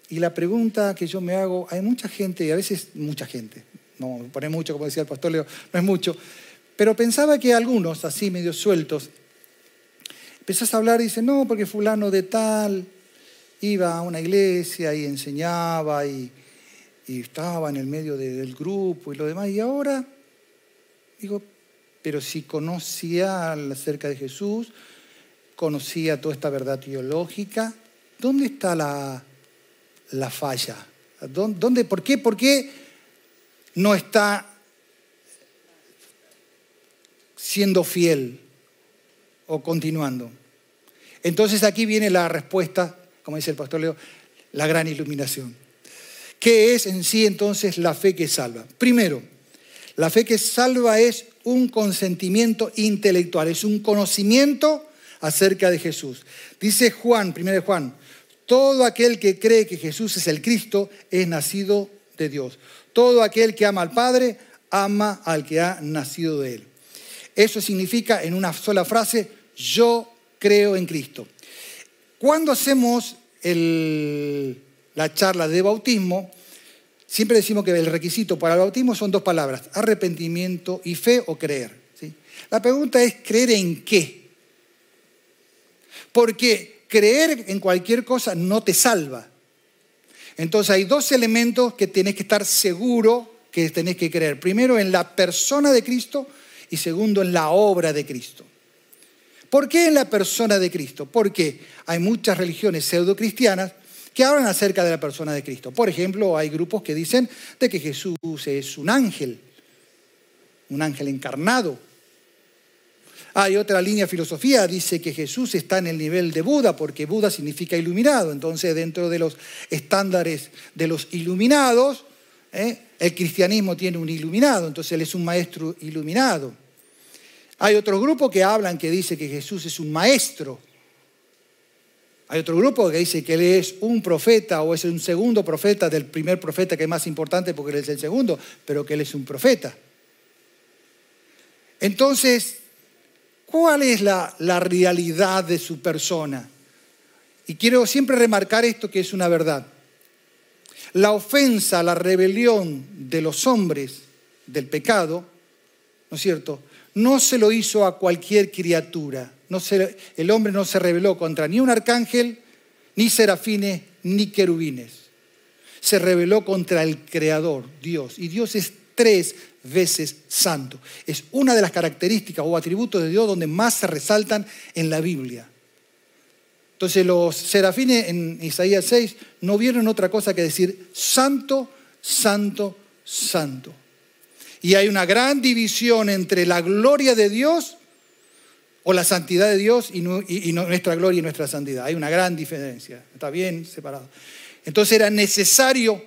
Y la pregunta que yo me hago, hay mucha gente, y a veces mucha gente, no pone mucho, como decía el pastor Leo, no es mucho, pero pensaba que algunos, así medio sueltos, empezás a hablar y dices, no, porque fulano de tal iba a una iglesia y enseñaba y, estaba en el medio del grupo y lo demás. Y ahora, digo, pero si conocía acerca de Jesús, conocía toda esta verdad teológica, ¿dónde está la, la falla? ¿Dónde, por, qué, ¿Por qué no está siendo fiel? O continuando. Entonces aquí viene la respuesta, como dice el pastor Leo, la gran iluminación. ¿Qué es en sí entonces la fe que salva? Primero, la fe que salva es un consentimiento intelectual, es un conocimiento acerca de Jesús. Dice Juan, primero Juan, todo aquel que cree que Jesús es el Cristo es nacido de Dios. Todo aquel que ama al Padre ama al que ha nacido de él. Eso significa en una sola frase, yo creo en Cristo. Cuando hacemos la charla de bautismo, siempre decimos que el requisito para el bautismo son dos palabras, arrepentimiento y fe o creer. La pregunta es, ¿creer en qué? Porque creer en cualquier cosa no te salva. Entonces hay dos elementos que tenés que estar seguro que tenés que creer. Primero en la persona de Cristo y segundo en la obra de Cristo. ¿Por qué en la persona de Cristo? Porque hay muchas religiones pseudo-cristianas que hablan acerca de la persona de Cristo. Por ejemplo, hay grupos que dicen de que Jesús es un ángel, un ángel encarnado. Hay otra línea de filosofía, dice que Jesús está en el nivel de Buda, porque Buda significa iluminado. Entonces, dentro de los estándares de los iluminados, ¿eh? el cristianismo tiene un iluminado, entonces él es un maestro iluminado. Hay otro grupo que hablan que dice que Jesús es un maestro. Hay otro grupo que dice que él es un profeta o es un segundo profeta del primer profeta que es más importante porque él es el segundo, pero que él es un profeta. Entonces, ¿cuál es la, la realidad de su persona? Y quiero siempre remarcar esto que es una verdad. La ofensa, la rebelión de los hombres del pecado, ¿no es cierto? No se lo hizo a cualquier criatura. El hombre no se rebeló contra ni un arcángel, ni serafines, ni querubines. Se rebeló contra el Creador, Dios. Y Dios es tres veces santo. Es una de las características o atributos de Dios donde más se resaltan en la Biblia. Entonces los serafines en Isaías 6 no vieron otra cosa que decir santo, santo, santo. Y hay una gran división entre la gloria de Dios o la santidad de Dios y, nuestra gloria y nuestra santidad. Hay una gran diferencia, está bien separado. Entonces era necesario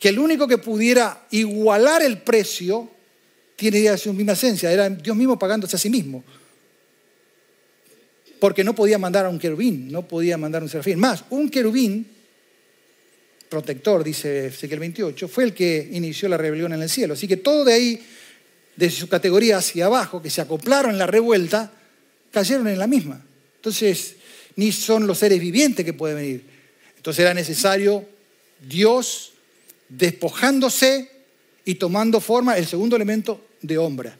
que el único que pudiera igualar el precio tiene su misma esencia, era Dios mismo pagándose a sí mismo. Porque no podía mandar a un querubín, no podía mandar a un serafín. Más, un querubín, protector, dice Ezequiel 28, fue el que inició la rebelión en el cielo. Así que todo de ahí, desde su categoría hacia abajo, que se acoplaron en la revuelta, cayeron en la misma. Entonces, ni son los seres vivientes que pueden venir. Entonces era necesario Dios despojándose y tomando forma el segundo elemento de hombre.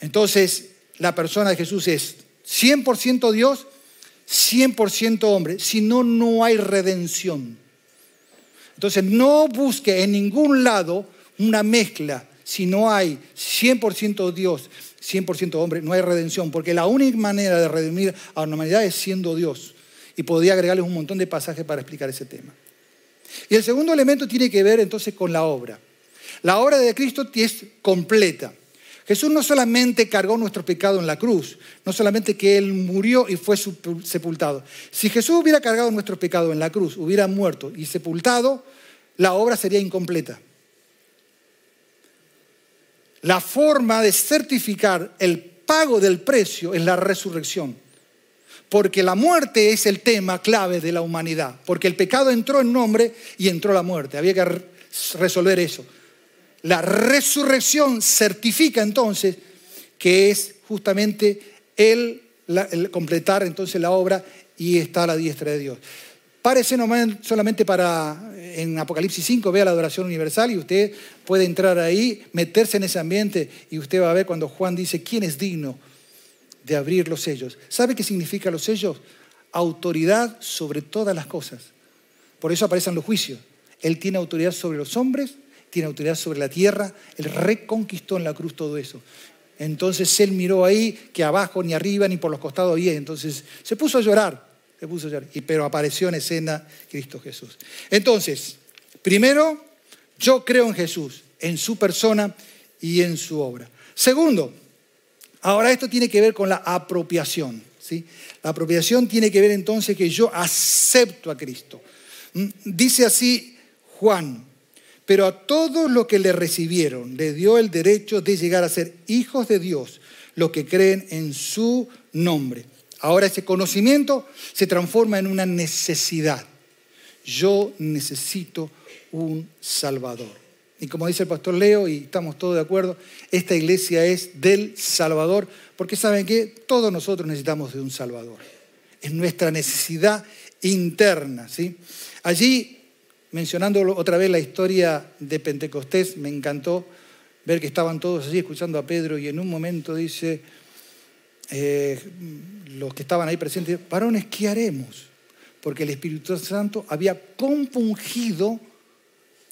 Entonces, la persona de Jesús es 100% Dios, 100% hombre. Si no, no hay redención. Entonces, no busque en ningún lado una mezcla. Si no hay 100% Dios, 100% hombre, no hay redención, porque la única manera de redimir a la humanidad es siendo Dios. Y podría agregarles un montón de pasajes para explicar ese tema. Y el segundo elemento tiene que ver entonces con la obra. La obra de Cristo es completa. Jesús no solamente cargó nuestro pecado en la cruz, no solamente que Él murió y fue sepultado. Si Jesús hubiera cargado nuestro pecado en la cruz, hubiera muerto y sepultado, la obra sería incompleta. La forma de certificar el pago del precio es la resurrección. Porque la muerte es el tema clave de la humanidad. Porque el pecado entró en nombre y entró la muerte. Había que resolver eso. La resurrección certifica entonces que es justamente el, completar entonces la obra y está a la diestra de Dios. Nomás solamente para, en Apocalipsis 5, vea la adoración universal y usted puede entrar ahí, meterse en ese ambiente y usted va a ver cuando Juan dice, ¿quién es digno de abrir los sellos? ¿Sabe qué significa los sellos? Autoridad sobre todas las cosas. Por eso aparecen los juicios. Él tiene autoridad sobre los hombres, tiene autoridad sobre la tierra, Él reconquistó en la cruz todo eso. Entonces Él miró ahí que abajo, ni arriba, ni por los costados había. Entonces se puso a llorar se puso a Y, pero apareció en escena Cristo Jesús. Entonces, primero, yo creo en Jesús, en su persona y en su obra. Segundo, ahora esto tiene que ver con la apropiación. ¿sí? La apropiación tiene que ver entonces que yo acepto a Cristo. ¿Mm? Dice así Juan, pero a todos los que le recibieron le dio el derecho de llegar a ser hijos de Dios, los que creen en su nombre. Ahora ese conocimiento se transforma en una necesidad. Yo necesito un Salvador. Y como dice el pastor Leo, y estamos todos de acuerdo, esta iglesia es del Salvador, porque saben que todos nosotros necesitamos de un Salvador. Es nuestra necesidad interna. ¿sí? Allí, mencionando otra vez la historia de Pentecostés, me encantó ver que estaban todos allí escuchando a Pedro y en un momento dice, eh, los que estaban ahí presentes, varones, ¿qué haremos? Porque el Espíritu Santo había compungido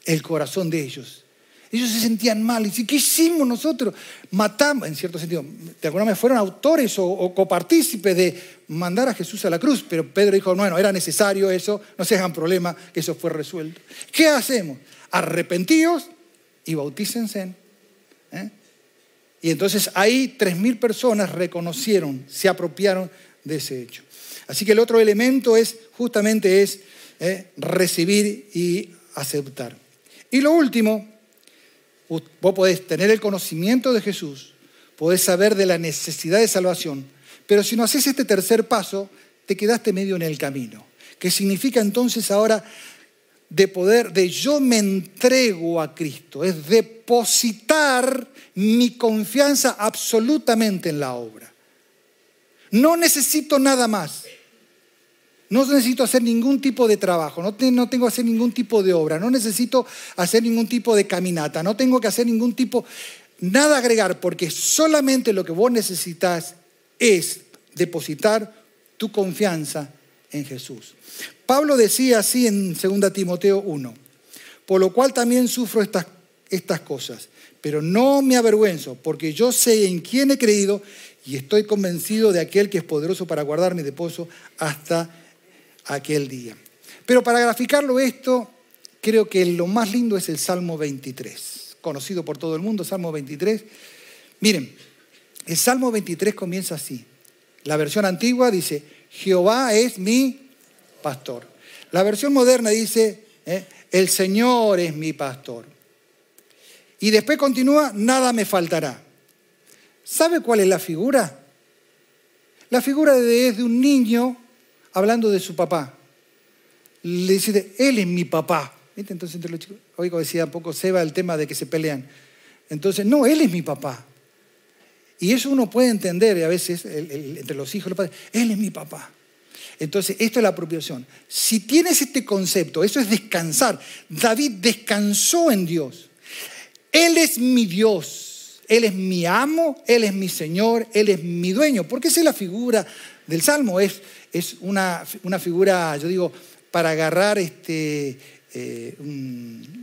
el corazón de ellos. Ellos se sentían mal. Y ¿qué hicimos nosotros? Matamos, en cierto sentido, ¿te acuerdas? Fueron autores o, copartícipes de mandar a Jesús a la cruz. Pero Pedro dijo, bueno, era necesario eso, no se hagan problema, que eso fue resuelto. ¿Qué hacemos? Arrepentíos y bautícense. ¿eh? Y entonces ahí 3.000 personas reconocieron, se apropiaron de ese hecho. Así que el otro elemento es justamente es eh, recibir y aceptar. Y lo último, vos podés tener el conocimiento de Jesús, podés saber de la necesidad de salvación, pero si no haces este tercer paso, te quedaste medio en el camino. ¿Qué significa entonces ahora de poder, de yo me entrego a Cristo, es depositar mi confianza absolutamente en la obra. No necesito nada más. No necesito hacer ningún tipo de trabajo, no, tengo que hacer ningún tipo de obra, no necesito hacer ningún tipo de caminata, no tengo que hacer ningún tipo, nada agregar, porque solamente lo que vos necesitas es depositar tu confianza en Jesús. Pablo decía así en 2 Timoteo 1, por lo cual también sufro estas, estas cosas, pero no me avergüenzo, porque yo sé en quién he creído y estoy convencido de aquel que es poderoso para guardar mi depósito hasta aquel día. Pero para graficarlo esto, creo que lo más lindo es el Salmo 23, conocido por todo el mundo, Salmo 23. Miren, El Salmo 23 comienza así. La versión antigua dice, Jehová es mi pastor. La versión moderna dice, eh, el Señor es mi pastor. Y después continúa, nada me faltará. ¿Sabe cuál es la figura? La figura es de un niño hablando de su papá. Le dice, él es mi papá. Entonces, entre los chicos, hoy decía un poco Seba el tema de que se pelean. Entonces, no, él es mi papá. Y eso uno puede entender a veces entre los hijos, los padres, él es mi papá. Entonces, esto es la apropiación. Si tienes este concepto, eso es descansar. David descansó en Dios. Él es mi Dios, Él es mi amo, Él es mi Señor, Él es mi dueño. Porque esa es la figura del Salmo, es, es una, una figura, yo digo, para agarrar este, eh,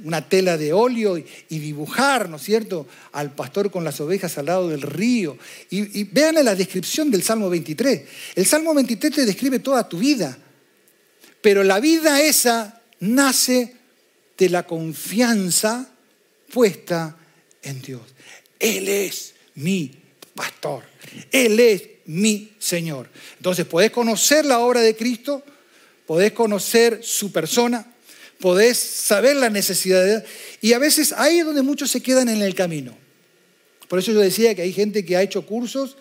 una tela de óleo y, dibujar, ¿no es cierto?, al pastor con las ovejas al lado del río. Y, y vean la descripción del Salmo 23. El Salmo 23 te describe toda tu vida, pero la vida esa nace de la confianza puesta en Dios. Él es mi pastor, Él es mi Señor. Entonces, podés conocer la obra de Cristo, podés conocer su persona, podés saber la necesidad. Y a veces ahí es donde muchos se quedan en el camino. Por eso yo decía que hay gente que ha hecho cursos,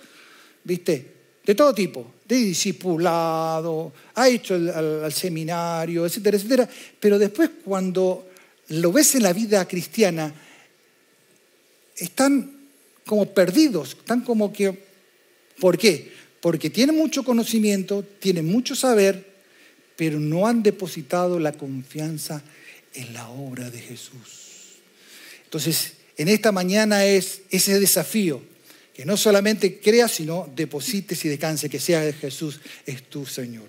viste, de todo tipo, de discipulado, ha hecho el, seminario, etcétera, etcétera. Pero después cuando lo ves en la vida cristiana, están como perdidos, están como que... ¿Por qué? Porque tienen mucho conocimiento, tienen mucho saber, pero no han depositado la confianza en la obra de Jesús. Entonces, en esta mañana es ese desafío, que no solamente creas, sino deposites y descanse, que sea Jesús es tu Señor.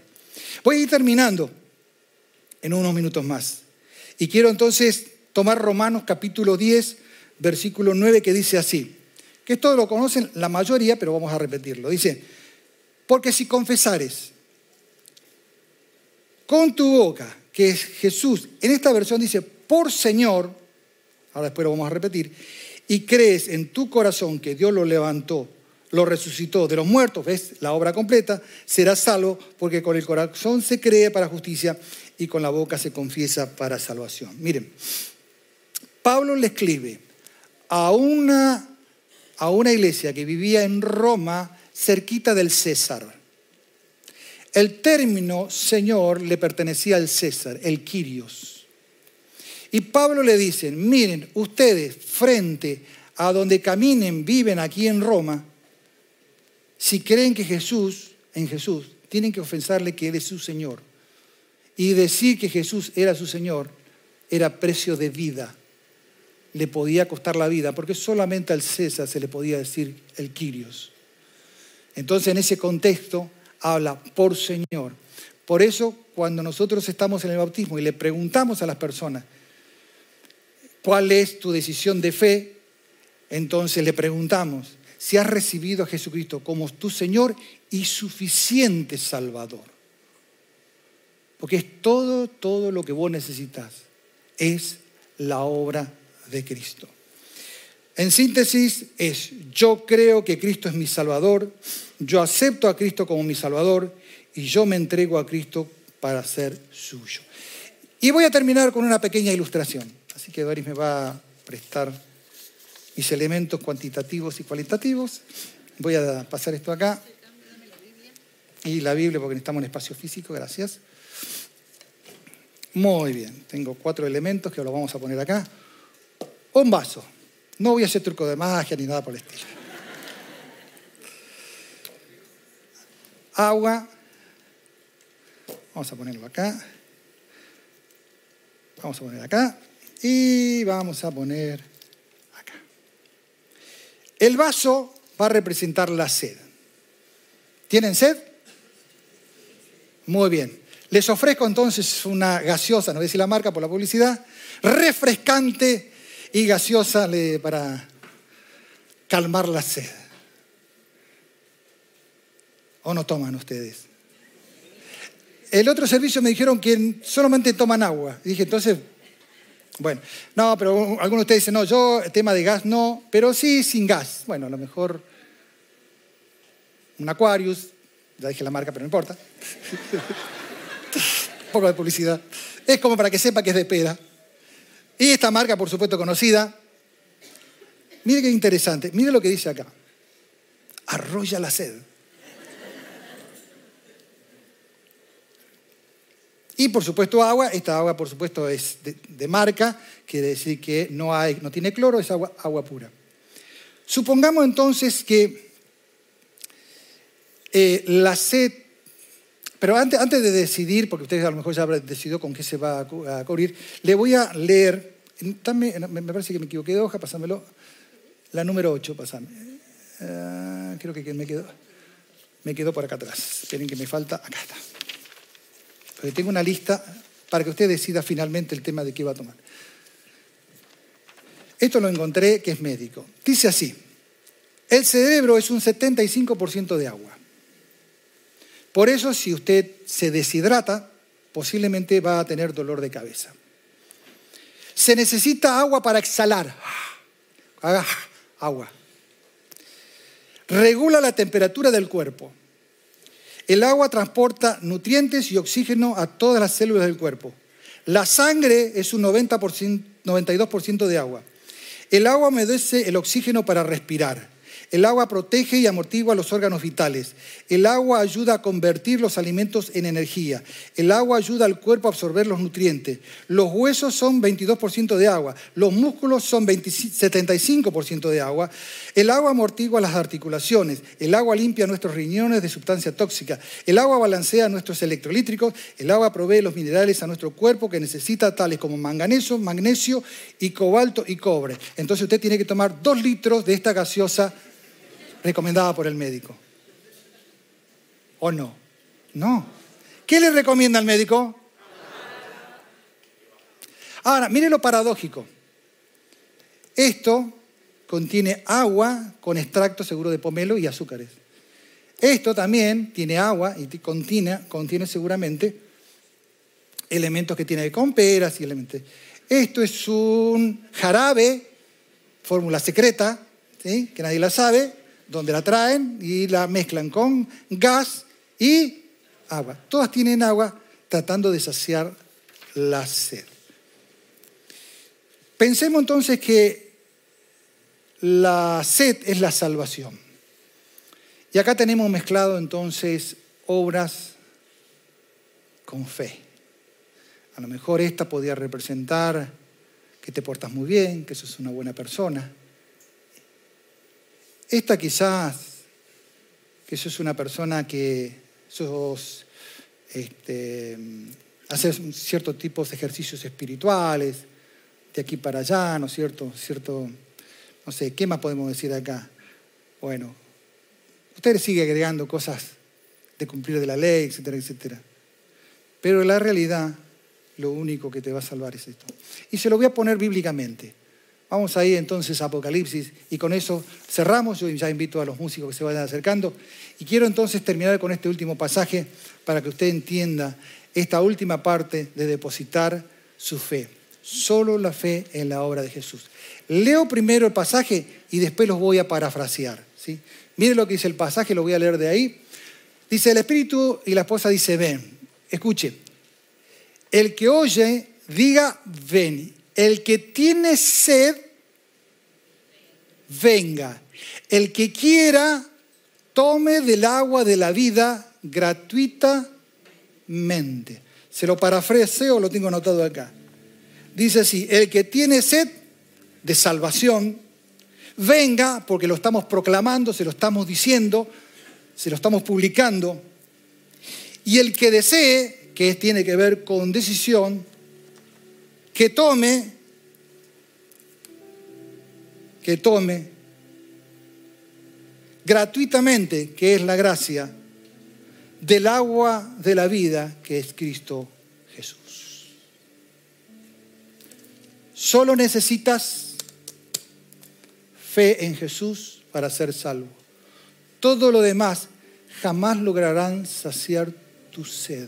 Voy a ir terminando en unos minutos más. Y quiero entonces tomar Romanos capítulo 10, versículo 9, que dice así, que esto lo conocen la mayoría, pero vamos a repetirlo. Dice, porque si confesares con tu boca, que es Jesús, en esta versión dice por Señor, ahora después lo vamos a repetir, y crees en tu corazón que Dios lo levantó, lo resucitó de los muertos, ves la obra completa, serás salvo porque con el corazón se cree para justicia y con la boca se confiesa para salvación. Miren, Pablo le escribe a una, a una iglesia que vivía en Roma cerquita del César. El término Señor le pertenecía al César, el Quirios. Y Pablo le dice, miren, ustedes frente a donde caminen, viven aquí en Roma, si creen que Jesús, en Jesús, tienen que ofensarle que Él es su Señor. Y decir que Jesús era su Señor era precio de vida. Le podía costar la vida, porque solamente al César se le podía decir el Quirios. Entonces, en ese contexto, habla por Señor. Por eso, cuando nosotros estamos en el bautismo y le preguntamos a las personas, ¿cuál es tu decisión de fe? Entonces le preguntamos si has recibido a Jesucristo como tu Señor y suficiente Salvador. Porque es todo, todo lo que vos necesitas. Es la obra de Cristo. En síntesis es, yo creo que Cristo es mi Salvador, yo acepto a Cristo como mi Salvador y yo me entrego a Cristo para ser suyo. Y voy a terminar con una pequeña ilustración. Así que Doris me va a prestar mis elementos cuantitativos y cualitativos. Voy a pasar esto acá. Y la Biblia, porque necesitamos un espacio físico, gracias. Muy bien, tengo cuatro elementos que los vamos a poner acá. Un vaso. No voy a hacer truco de magia ni nada por el estilo. Agua. Vamos a ponerlo acá. Vamos a poner acá. Y vamos a poner acá. El vaso va a representar la sed. ¿Tienen sed? Muy bien. Les ofrezco entonces una gaseosa, no voy a decir la marca por la publicidad, refrescante y gaseosa para calmar la sed. ¿O no toman ustedes? El otro servicio me dijeron que solamente toman agua. Y dije, entonces, bueno, no, pero algunos de ustedes dicen, no, yo, tema de gas no, pero sí sin gas. Bueno, a lo mejor un Aquarius, ya dije la marca, pero no importa. un poco de publicidad. Es como para que sepa que es de pera. Y esta marca, por supuesto, conocida. Mire qué interesante. Mire lo que dice acá. Arrolla la sed. Y por supuesto agua, esta agua por supuesto es de, marca, quiere decir que no, hay, no tiene cloro, es agua, pura. Supongamos entonces que eh, la sed, pero antes, de decidir, porque ustedes a lo mejor ya habrán decidido con qué se va a, cubrir, le voy a leer, me parece que me equivoqué de hoja, pásamelo, la número 8, pasame. Ah, creo que me quedó, me quedó por acá atrás. Esperen que me falta, acá está tengo una lista para que usted decida finalmente el tema de qué va a tomar. Esto lo encontré que es médico. Dice así, el cerebro es un 75% de agua. Por eso si usted se deshidrata, posiblemente va a tener dolor de cabeza. Se necesita agua para exhalar. Agua. Regula la temperatura del cuerpo. El agua transporta nutrientes y oxígeno a todas las células del cuerpo. La sangre es un 92% de agua. El agua humedece el oxígeno para respirar. El agua protege y amortigua los órganos vitales. El agua ayuda a convertir los alimentos en energía. El agua ayuda al cuerpo a absorber los nutrientes. Los huesos son 22% de agua. Los músculos son 75% de agua. El agua amortigua las articulaciones. El agua limpia nuestros riñones de sustancia tóxica. El agua balancea nuestros electrolítricos. El agua provee los minerales a nuestro cuerpo que necesita, tales como manganeso, magnesio y cobalto y cobre. Entonces usted tiene que tomar dos litros de esta gaseosa recomendada por el médico. ¿O no? No. ¿Qué le recomienda el médico? Ahora, mire lo paradójico. Esto contiene agua con extracto seguro de pomelo y azúcares. Esto también tiene agua y contiene, contiene seguramente elementos que tiene con peras y elementos. Esto es un jarabe, fórmula secreta, ¿sí? que nadie la sabe, donde la traen y la mezclan con gas y agua. Todas tienen agua tratando de saciar la sed. Pensemos entonces que la sed es la salvación. Y acá tenemos mezclado entonces obras con fe. A lo mejor esta podría representar que te portas muy bien, que sos una buena persona esta quizás, que sos una persona que sos, este, ciertos tipos de ejercicios espirituales, de aquí para allá, ¿no es cierto? cierto? No sé, ¿qué más podemos decir acá? Bueno, usted sigue agregando cosas de cumplir de la ley, etcétera, etcétera. Pero la realidad, lo único que te va a salvar es esto. Y se lo voy a poner bíblicamente. Vamos ahí entonces a Apocalipsis y con eso cerramos. Yo ya invito a los músicos que se vayan acercando. Y quiero entonces terminar con este último pasaje para que usted entienda esta última parte de depositar su fe. Solo la fe en la obra de Jesús. Leo primero el pasaje y después los voy a parafrasear. ¿sí? Mire lo que dice el pasaje, lo voy a leer de ahí. Dice el Espíritu y la esposa dice, ven. Escuche, el que oye, diga, ven el que tiene sed, venga. El que quiera, tome del agua de la vida gratuitamente. Se lo parafraseo, lo tengo anotado acá. Dice así, el que tiene sed de salvación, venga, porque lo estamos proclamando, se lo estamos diciendo, se lo estamos publicando. Y el que desee, que tiene que ver con decisión, que tome, que tome gratuitamente, que es la gracia, del agua de la vida que es Cristo Jesús. Solo necesitas fe en Jesús para ser salvo. Todo lo demás jamás lograrán saciar tu sed.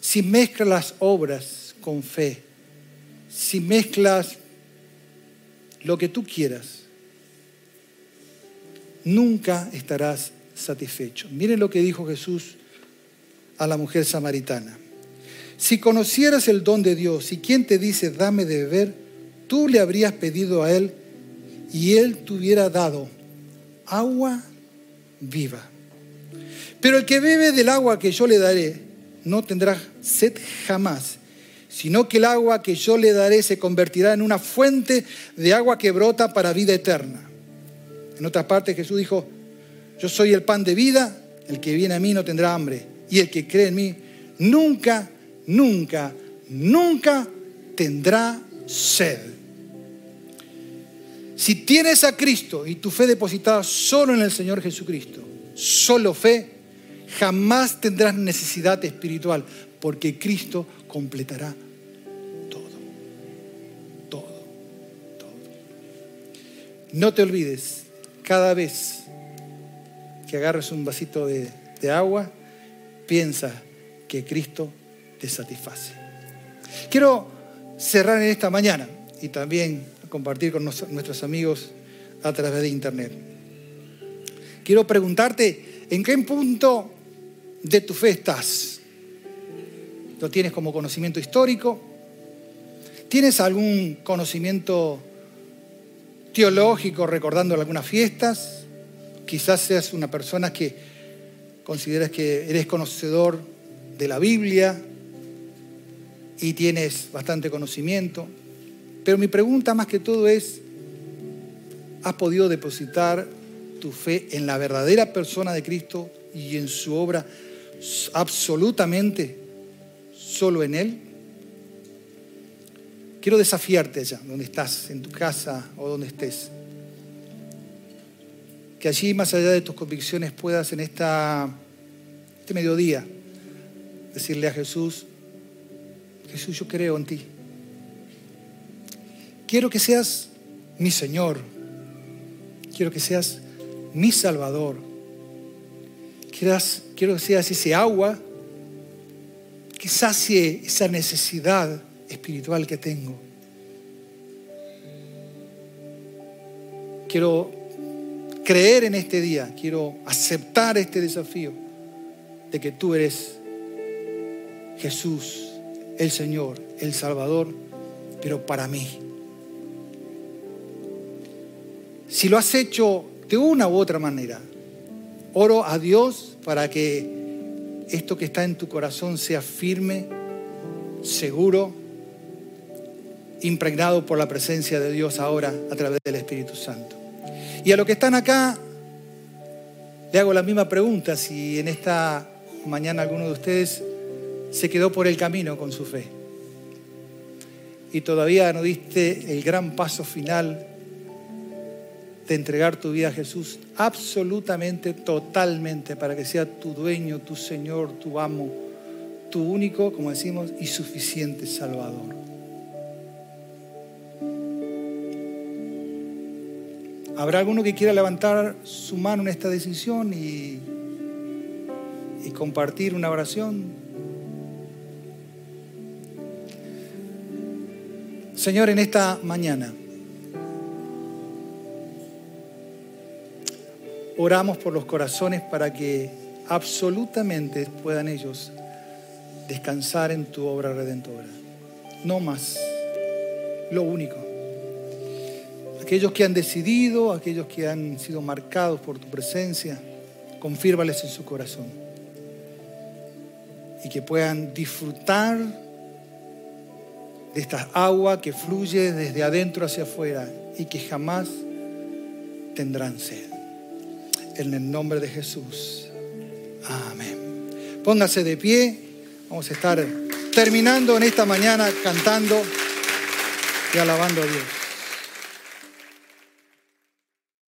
Si mezclas las obras con fe, si mezclas lo que tú quieras, nunca estarás satisfecho. Miren lo que dijo Jesús a la mujer samaritana. Si conocieras el don de Dios y quien te dice, dame de beber, tú le habrías pedido a él y él te hubiera dado agua viva. Pero el que bebe del agua que yo le daré no tendrá sed jamás, sino que el agua que yo le daré se convertirá en una fuente de agua que brota para vida eterna. En otras partes Jesús dijo, yo soy el pan de vida, el que viene a mí no tendrá hambre, y el que cree en mí nunca, nunca, nunca tendrá sed. Si tienes a Cristo y tu fe depositada solo en el Señor Jesucristo, solo fe, jamás tendrás necesidad espiritual, porque Cristo completará No te olvides, cada vez que agarres un vasito de, de agua, piensa que Cristo te satisface. Quiero cerrar en esta mañana y también compartir con nuestros amigos a través de internet. Quiero preguntarte, ¿en qué punto de tu fe estás? ¿Lo tienes como conocimiento histórico? ¿Tienes algún conocimiento teológico recordando algunas fiestas? Quizás seas una persona que consideras que eres conocedor de la Biblia y tienes bastante conocimiento. Pero mi pregunta más que todo es, ¿has podido depositar tu fe en la verdadera persona de Cristo y en su obra absolutamente solo en Él? Quiero desafiarte allá, donde estás, en tu casa o donde estés. Que allí, más allá de tus convicciones, puedas en esta, este mediodía decirle a Jesús, Jesús, yo creo en ti. Quiero que seas mi Señor. Quiero que seas mi Salvador. quiero que seas ese agua que sacie esa necesidad espiritual que tengo. Quiero creer en este día, quiero aceptar este desafío de que tú eres Jesús, el Señor, el Salvador, pero para mí. Si lo has hecho de una u otra manera, oro a Dios para que esto que está en tu corazón sea firme, seguro, impregnado por la presencia de Dios ahora a través del Espíritu Santo. Y a los que están acá, le hago la misma pregunta, si en esta mañana alguno de ustedes se quedó por el camino con su fe y todavía no diste el gran paso final de entregar tu vida a Jesús absolutamente, totalmente, para que sea tu dueño, tu Señor, tu amo, tu único, como decimos, y suficiente Salvador. ¿Habrá alguno que quiera levantar su mano en esta decisión y, compartir una oración? Señor, en esta mañana Oramos por los corazones para que absolutamente puedan ellos descansar en tu obra redentora. No más, lo único. Aquellos que han decidido, aquellos que han sido marcados por tu presencia, confírmales en su corazón. Y que puedan disfrutar de esta agua que fluye desde adentro hacia afuera y que jamás tendrán sed en el nombre de Jesús. Amén. Póngase de pie. Vamos a estar terminando en esta mañana cantando y alabando a Dios.